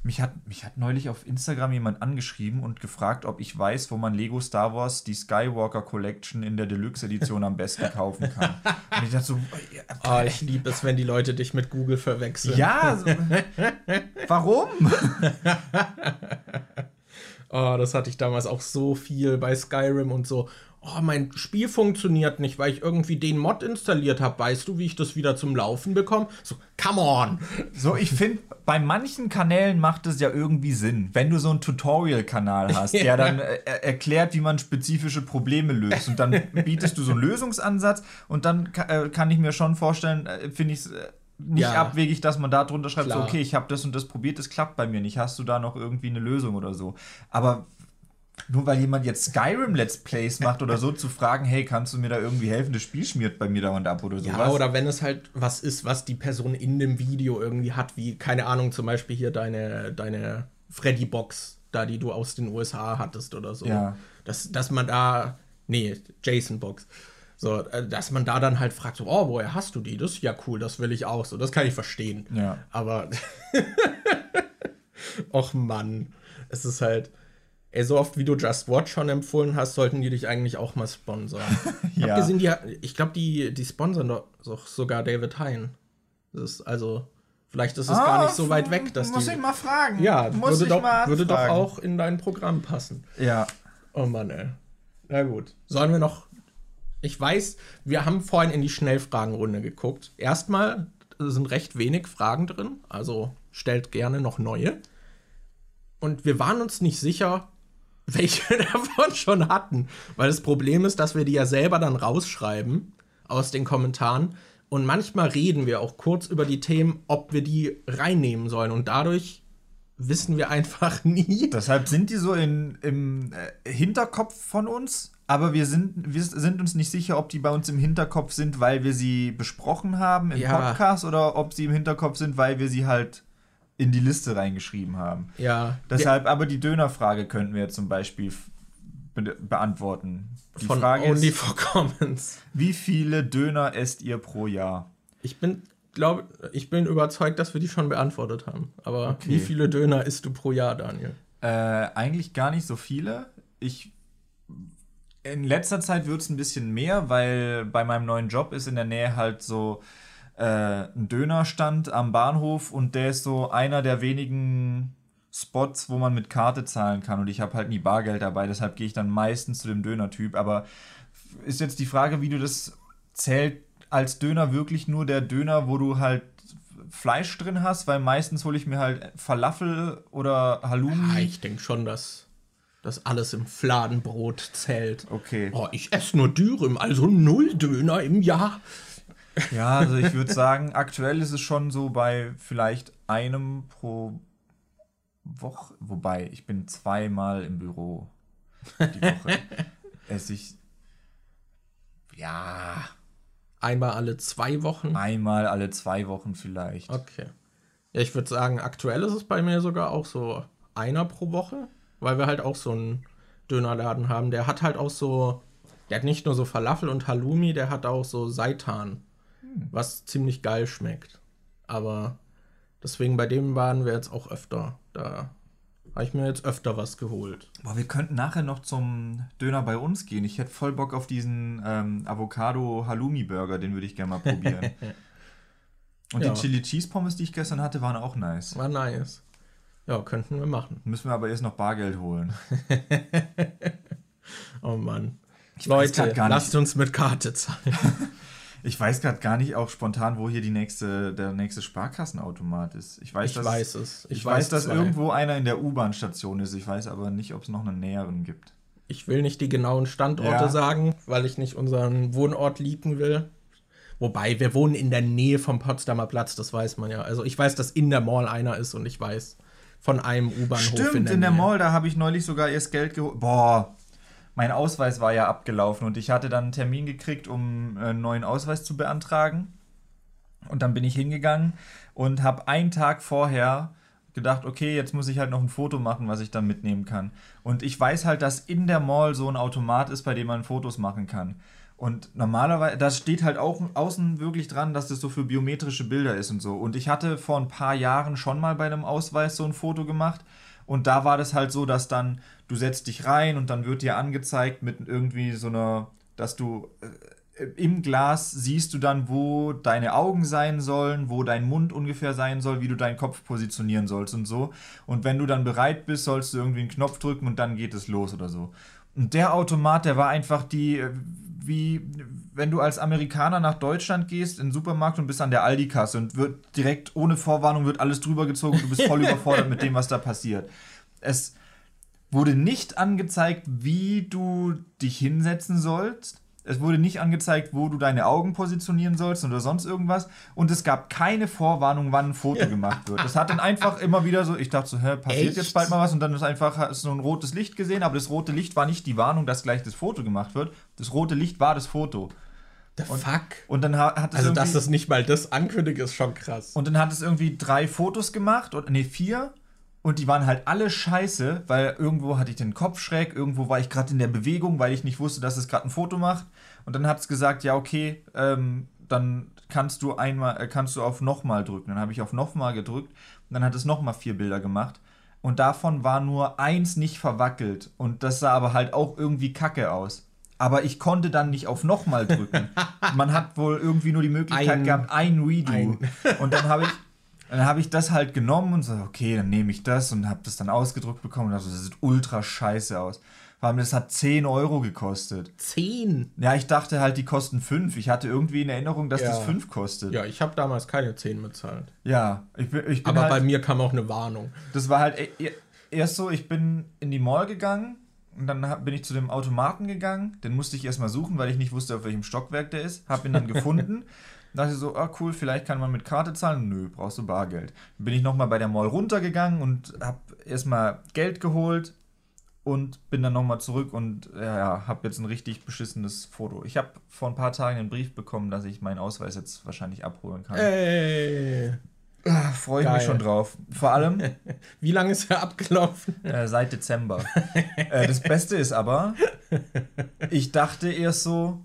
mich hat, mich hat neulich auf Instagram jemand angeschrieben und gefragt, ob ich weiß, wo man Lego Star Wars die Skywalker Collection in der Deluxe Edition am besten kaufen kann. Und ich dachte so, oh, ich liebe es, wenn die Leute dich mit Google verwechseln. Ja, so, warum? Oh, das hatte ich damals auch so viel bei Skyrim und so oh, mein Spiel funktioniert nicht, weil ich irgendwie den Mod installiert habe. Weißt du, wie ich das wieder zum Laufen bekomme? So, come on! So, ich finde, bei manchen Kanälen macht es ja irgendwie Sinn. Wenn du so einen Tutorial-Kanal hast, der dann äh, erklärt, wie man spezifische Probleme löst und dann bietest du so einen Lösungsansatz und dann äh, kann ich mir schon vorstellen, äh, finde ich es äh, nicht ja. abwegig, dass man da drunter schreibt, so, okay, ich habe das und das probiert, es klappt bei mir nicht. Hast du da noch irgendwie eine Lösung oder so? Aber nur weil jemand jetzt Skyrim Let's Plays macht oder so, zu fragen, hey, kannst du mir da irgendwie helfen? Das Spiel schmiert bei mir da und ab oder sowas. Ja, oder wenn es halt was ist, was die Person in dem Video irgendwie hat, wie, keine Ahnung, zum Beispiel hier deine, deine Freddy-Box, da die du aus den USA hattest oder so. Ja. Dass, dass man da, nee, Jason-Box. So, äh, dass man da dann halt fragt, so, oh, woher hast du die? Das ist ja cool, das will ich auch so. Das kann ich verstehen. Ja. Aber, och Mann, es ist halt, ey, so oft wie du Just Watch schon empfohlen hast, sollten die dich eigentlich auch mal sponsern. Ja. Abgesehen, die, ich glaube, die, die sponsern doch sogar David Hein. Das ist also, vielleicht ist es gar nicht so weit weg, dass Ah, muss die. ich mal fragen. ja, muss würde, doch, würde doch auch in dein Programm passen. Ja. Oh Mann, ey. Na gut. Sollen wir noch. Ich weiß, wir haben vorhin in die Schnellfragenrunde geguckt. Erstmal sind recht wenig Fragen drin, also stellt gerne noch neue. Und wir waren uns nicht sicher, welche davon schon hatten. Weil das Problem ist, dass wir die ja selber dann rausschreiben aus den Kommentaren. Und manchmal reden wir auch kurz über die Themen, ob wir die reinnehmen sollen. Und dadurch wissen wir einfach nie. Deshalb sind die so in, im äh, Hinterkopf von uns, aber wir sind, wir sind uns nicht sicher, ob die bei uns im Hinterkopf sind, weil wir sie besprochen haben im Ja. Podcast oder ob sie im Hinterkopf sind, weil wir sie halt in die Liste reingeschrieben haben. Ja, Deshalb, aber die Dönerfrage könnten wir zum Beispiel be beantworten. Die von Frage Only ist, for Comments. wie viele Döner esst ihr pro Jahr? Ich bin, glaube, ich bin überzeugt, dass wir die schon beantwortet haben. Aber Okay. wie viele Döner isst du pro Jahr, Daniel? Äh, eigentlich gar nicht so viele. Ich in letzter Zeit wird es ein bisschen mehr, weil bei meinem neuen Job ist in der Nähe halt so äh, ein Dönerstand am Bahnhof und der ist so einer der wenigen Spots, wo man mit Karte zahlen kann und ich habe halt nie Bargeld dabei, deshalb gehe ich dann meistens zu dem Dönertyp. Aber ist jetzt die Frage, wie du das zählt als Döner wirklich nur der Döner, wo du halt Fleisch drin hast, weil meistens hole ich mir halt Falafel oder Halloumi. Ah, ich denke schon, dass das alles im Fladenbrot zählt. Okay. Oh, ich esse nur Dürüm, also null Döner im Jahr. Ja, also ich würde sagen, aktuell ist es schon so bei vielleicht einem pro Woche. Wobei, ich bin zweimal im Büro die Woche. Esse ich ja Einmal alle zwei Wochen. einmal alle zwei Wochen vielleicht. Okay. Ja, ich würde sagen, aktuell ist es bei mir sogar auch so einer pro Woche, weil wir halt auch so einen Dönerladen haben. Der hat halt auch so, der hat nicht nur so Falafel und Halloumi, der hat auch so Seitan, was ziemlich geil schmeckt. Aber deswegen bei dem waren wir jetzt auch öfter. Da habe ich mir jetzt öfter was geholt. Boah, wir könnten nachher noch zum Döner bei uns gehen. Ich hätte voll Bock auf diesen ähm, Avocado-Halloumi-Burger, den würde ich gerne mal probieren. Und Ja. die Chili Cheese Pommes, die ich gestern hatte, waren auch nice. War nice. Ja, könnten wir machen. Müssen wir aber erst noch Bargeld holen. Oh Mann. weiß Leute, lasst uns mit Karte zahlen. Ich weiß gerade gar nicht auch spontan, wo hier die nächste, der nächste Sparkassenautomat ist. Ich weiß, Ich dass, weiß es. Ich, weiß, dass zwei. irgendwo einer in der U-Bahn-Station ist. Ich weiß aber nicht, ob es noch einen näheren gibt. Ich will nicht die genauen Standorte Ja. sagen, weil ich nicht unseren Wohnort leaken will. Wobei, wir wohnen in der Nähe vom Potsdamer Platz, das weiß man ja. Also ich weiß, dass in der Mall einer ist und ich weiß von einem U-Bahnhof Stimmt, in der, Mall, da habe ich neulich sogar erst Geld geholt. Boah, mein Ausweis war ja abgelaufen und ich hatte dann einen Termin gekriegt, um einen neuen Ausweis zu beantragen. Und dann bin ich hingegangen und habe einen Tag vorher gedacht, okay, jetzt muss ich halt noch ein Foto machen, was ich dann mitnehmen kann. Und ich weiß halt, dass in der Mall so ein Automat ist, bei dem man Fotos machen kann. Und normalerweise, da steht halt auch außen wirklich dran, dass das so für biometrische Bilder ist und so. Und ich hatte vor ein paar Jahren schon mal bei einem Ausweis so ein Foto gemacht. Und da war das halt so, dass dann du setzt dich rein und dann wird dir angezeigt mit irgendwie so einer, dass du äh, im Glas siehst du dann, wo deine Augen sein sollen, wo dein Mund ungefähr sein soll, wie du deinen Kopf positionieren sollst und so. Und wenn du dann bereit bist, sollst du irgendwie einen Knopf drücken und dann geht es los oder so. Und der Automat, der war einfach die, äh, wie wenn du als Amerikaner nach Deutschland gehst, in den Supermarkt und bist an der Aldi-Kasse und wird direkt ohne Vorwarnung wird alles drüber gezogen, du bist voll überfordert mit dem, was da passiert. Es wurde nicht angezeigt, wie du dich hinsetzen sollst. Es wurde nicht angezeigt, wo du deine Augen positionieren sollst oder sonst irgendwas. Und es gab keine Vorwarnung, wann ein Foto gemacht wird. Es hat dann einfach immer wieder so, ich dachte so, hä, passiert Echt? jetzt bald mal was? Und dann ist einfach hast so ein rotes Licht gesehen, aber das rote Licht war nicht die Warnung, dass gleich das Foto gemacht wird. Das rote Licht war das Foto. The fuck? Und dann ha- hat es Also, dass das nicht mal das ankündigt, ist schon krass. und dann hat es irgendwie drei Fotos gemacht, oder nee, vier. Und die waren halt alle scheiße, weil irgendwo hatte ich den Kopf schräg, irgendwo war ich gerade in der Bewegung, weil ich nicht wusste, dass es gerade ein Foto macht. Und dann hat es gesagt, ja, okay, ähm, dann kannst du einmal, äh, kannst du auf nochmal drücken. Dann habe ich auf nochmal gedrückt und dann hat es nochmal vier Bilder gemacht. Und davon war nur eins nicht verwackelt. Und das sah aber halt auch irgendwie kacke aus. Aber ich konnte dann nicht auf nochmal drücken. Man hat wohl irgendwie nur die Möglichkeit Ein- gehabt, ein Redo. ein. Und dann habe ich, dann habe ich das halt genommen und so, okay, dann nehme ich das und habe das dann ausgedruckt bekommen und dachte, das sieht ultra scheiße aus. Vor allem, das hat 10 Euro gekostet. Zehn. Ja, ich dachte halt, die kosten 5. Ich hatte irgendwie in Erinnerung, dass Ja. das 5 kostet. Ja, ich habe damals keine zehn bezahlt. Ja, ich bin, ich bin Aber halt, bei mir kam auch eine Warnung. das war halt e- e- erst so, ich bin in die Mall gegangen und dann bin ich zu dem Automaten gegangen. Den musste ich erstmal suchen, weil ich nicht wusste, auf welchem Stockwerk der ist. Hab ihn dann gefunden. Dachte so, ah cool, vielleicht kann man mit Karte zahlen. Nö, brauchst du Bargeld. Dann bin ich nochmal bei der Mall runtergegangen und hab erstmal Geld geholt und bin dann nochmal zurück und ja, ja, hab jetzt ein richtig beschissenes Foto. Ich habe vor ein paar Tagen einen Brief bekommen, dass ich meinen Ausweis jetzt wahrscheinlich abholen kann. Ey. Ah, Freue ich Geil. mich schon drauf. Vor allem Wie lange ist er abgelaufen? äh, seit Dezember. äh, das Beste ist aber, ich dachte erst so,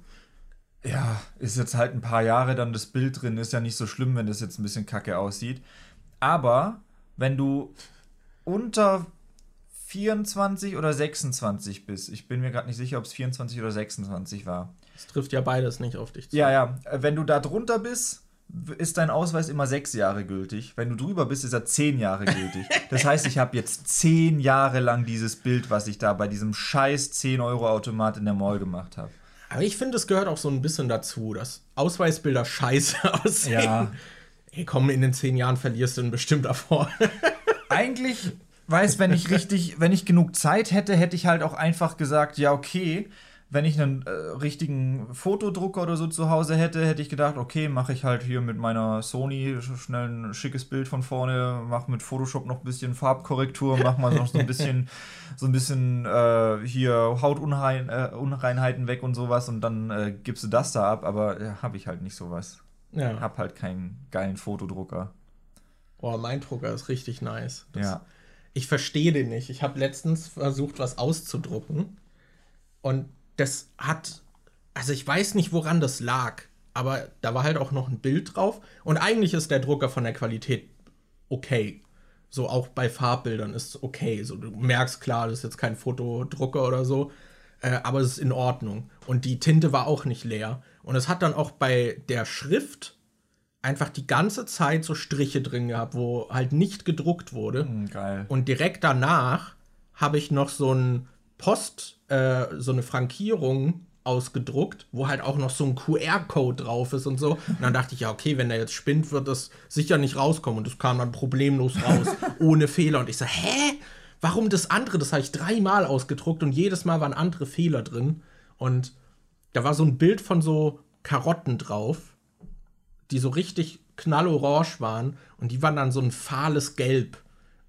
ja, ist jetzt halt ein paar Jahre dann das Bild drin, ist ja nicht so schlimm, wenn das jetzt ein bisschen kacke aussieht. Aber wenn du unter 24 oder 26 bist, ich bin mir gerade nicht sicher, ob es 24 oder 26 war. Das trifft ja beides nicht auf dich zu. Ja, ja, wenn du da drunter bist, ist dein Ausweis immer sechs Jahre gültig. Wenn du drüber bist, ist er zehn Jahre gültig. Das heißt, ich habe jetzt zehn Jahre lang dieses Bild, was ich da bei diesem scheiß 10-Euro-Automat in der Mall gemacht habe. Aber ich finde, es gehört auch so ein bisschen dazu, dass Ausweisbilder scheiße aussehen. Ja. Ey, komm, in den zehn Jahren verlierst du ihn bestimmt davor. Eigentlich, weiß, wenn ich richtig, wenn ich genug Zeit hätte, hätte ich halt auch einfach gesagt, ja, okay, wenn ich einen äh, richtigen Fotodrucker oder so zu Hause hätte, hätte ich gedacht, okay, mache ich halt hier mit meiner Sony sch- schnell ein schickes Bild von vorne, mache mit Photoshop noch ein bisschen Farbkorrektur, mach mal noch so ein bisschen, so ein bisschen äh, hier Hautunrein, äh, weg und sowas und dann äh, gibst du das da ab, aber äh, habe ich halt nicht sowas. ja. Hab halt keinen geilen Fotodrucker. Oh, mein Drucker ist richtig nice. Das, Ja. Ich verstehe den nicht. Ich habe letztens versucht, was auszudrucken. Und das hat. Also, ich weiß nicht, woran das lag. Aber da war halt auch noch ein Bild drauf. Und eigentlich ist der Drucker von der Qualität okay. So auch bei Farbbildern ist okay. So, du merkst klar, das ist jetzt kein Fotodrucker oder so. Äh, aber es ist in Ordnung. Und die Tinte war auch nicht leer. Und es hat dann auch bei der Schrift einfach die ganze Zeit so Striche drin gehabt, wo halt nicht gedruckt wurde. Hm, geil. Und direkt danach habe ich noch so ein Post, äh, so eine Frankierung ausgedruckt, wo halt auch noch so ein QR-Code drauf ist und so. Und dann dachte ich, ja, okay, wenn der jetzt spinnt, wird das sicher nicht rauskommen. Und das kam dann problemlos raus, ohne Fehler. Und ich so, hä? Warum das andere? Das habe ich dreimal ausgedruckt und jedes Mal waren andere Fehler drin. Und da war so ein Bild von so Karotten drauf die so richtig knallorange waren und die waren dann so ein fahles Gelb.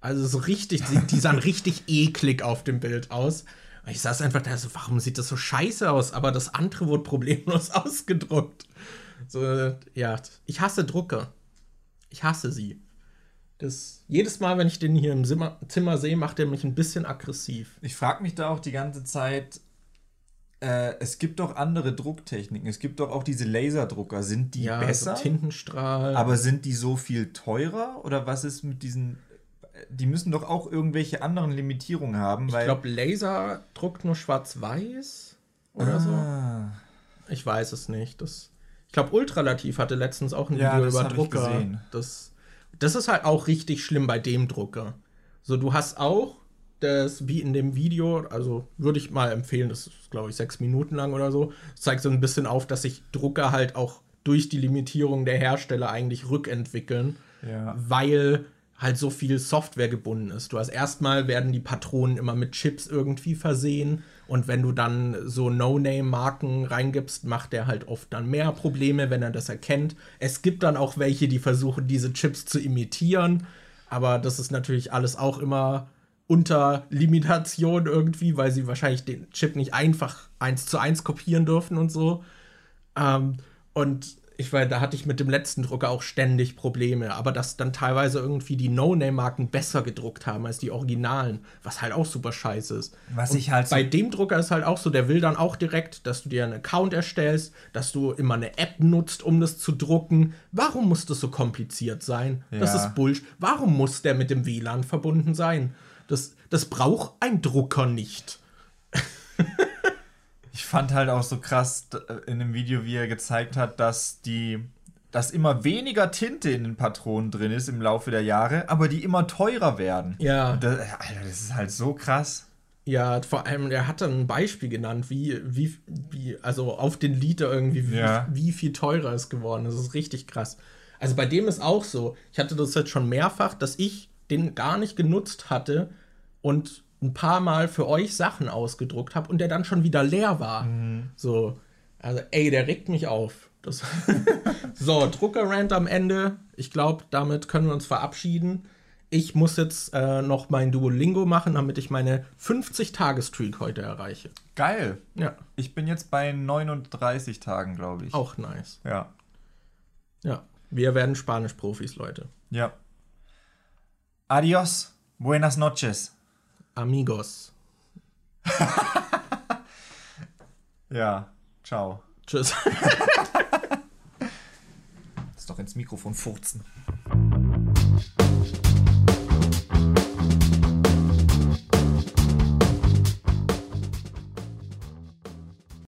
Also so richtig, die, die sahen richtig eklig auf dem Bild aus. Und ich saß einfach da so, warum sieht das so scheiße aus? Aber das andere wurde problemlos ausgedruckt. So, ja, ich hasse Drucker. Ich hasse sie. Das, jedes Mal, wenn ich den hier im Zimmer, Zimmer sehe, macht er mich ein bisschen aggressiv. Ich frage mich da auch die ganze Zeit, äh, es gibt doch andere Drucktechniken. Es gibt doch auch diese Laserdrucker. Sind die Ja, besser? so Tintenstrahl. aber sind die so viel teurer? Oder was ist mit diesen. Die müssen doch auch irgendwelche anderen Limitierungen haben, ich glaube, Laser druckt nur schwarz-weiß oder so. Ah, Ich weiß es nicht. Das, ich glaube, Ultralativ hatte letztens auch ein Ja, Video über Drucker. gesehen. Das, das ist halt auch richtig schlimm bei dem Drucker. So, du hast auch das, wie in dem Video, also würde ich mal empfehlen, das ist, glaube ich, sechs Minuten lang oder so, das zeigt so ein bisschen auf, dass sich Drucker halt auch durch die Limitierung der Hersteller eigentlich rückentwickeln, Ja. weil halt so viel Software gebunden ist. Du hast erstmal werden die Patronen immer mit Chips irgendwie versehen und wenn du dann so No-Name-Marken reingibst, macht der halt oft dann mehr Probleme, wenn er das erkennt. Es gibt dann auch welche, die versuchen, diese Chips zu imitieren, aber das ist natürlich alles auch immer unter Limitation irgendwie, weil sie wahrscheinlich den Chip nicht einfach eins zu eins kopieren dürfen und so. Ähm, und ich weiß, da hatte ich mit dem letzten Drucker auch ständig Probleme, aber dass dann teilweise irgendwie die No-Name-Marken besser gedruckt haben als die Originalen, was halt auch super scheiße ist. Was Und ich halt so- bei dem Drucker ist halt auch so, der will dann auch direkt, dass du dir einen Account erstellst, dass du immer eine App nutzt, um das zu drucken. Warum muss das so kompliziert sein? Das Ja. ist Bullshit. Warum muss der mit dem WLAN verbunden sein? Das, das braucht ein Drucker nicht. Ich fand halt auch so krass d- in dem Video, wie er gezeigt hat, dass die dass immer weniger Tinte in den Patronen drin ist im Laufe der Jahre, aber die immer teurer werden. Ja. Das, Alter, das ist halt so krass. Ja, vor allem, er hat dann ein Beispiel genannt, wie, wie, wie, also auf den Liter irgendwie, wie, Ja. wie viel teurer es geworden ist. Das ist richtig krass. Also bei dem ist auch so, ich hatte das jetzt schon mehrfach, dass ich den gar nicht genutzt hatte und ein paar Mal für euch Sachen ausgedruckt habe und der dann schon wieder leer war. So, also ey, der regt mich auf. So, Drucker-Rant am Ende. Ich glaube, damit können wir uns verabschieden. Ich muss jetzt äh, noch mein Duolingo machen, damit ich meine 50-Tage-Streak heute erreiche. Geil. Ja, Ich bin jetzt bei 39 Tagen, glaube ich. auch nice. Ja. Ja, wir werden Spanisch-Profis, Leute. Ja. Adios. Buenas noches. Amigos. Ja. Ciao. Tschüss. Ist doch ins Mikrofon furzen.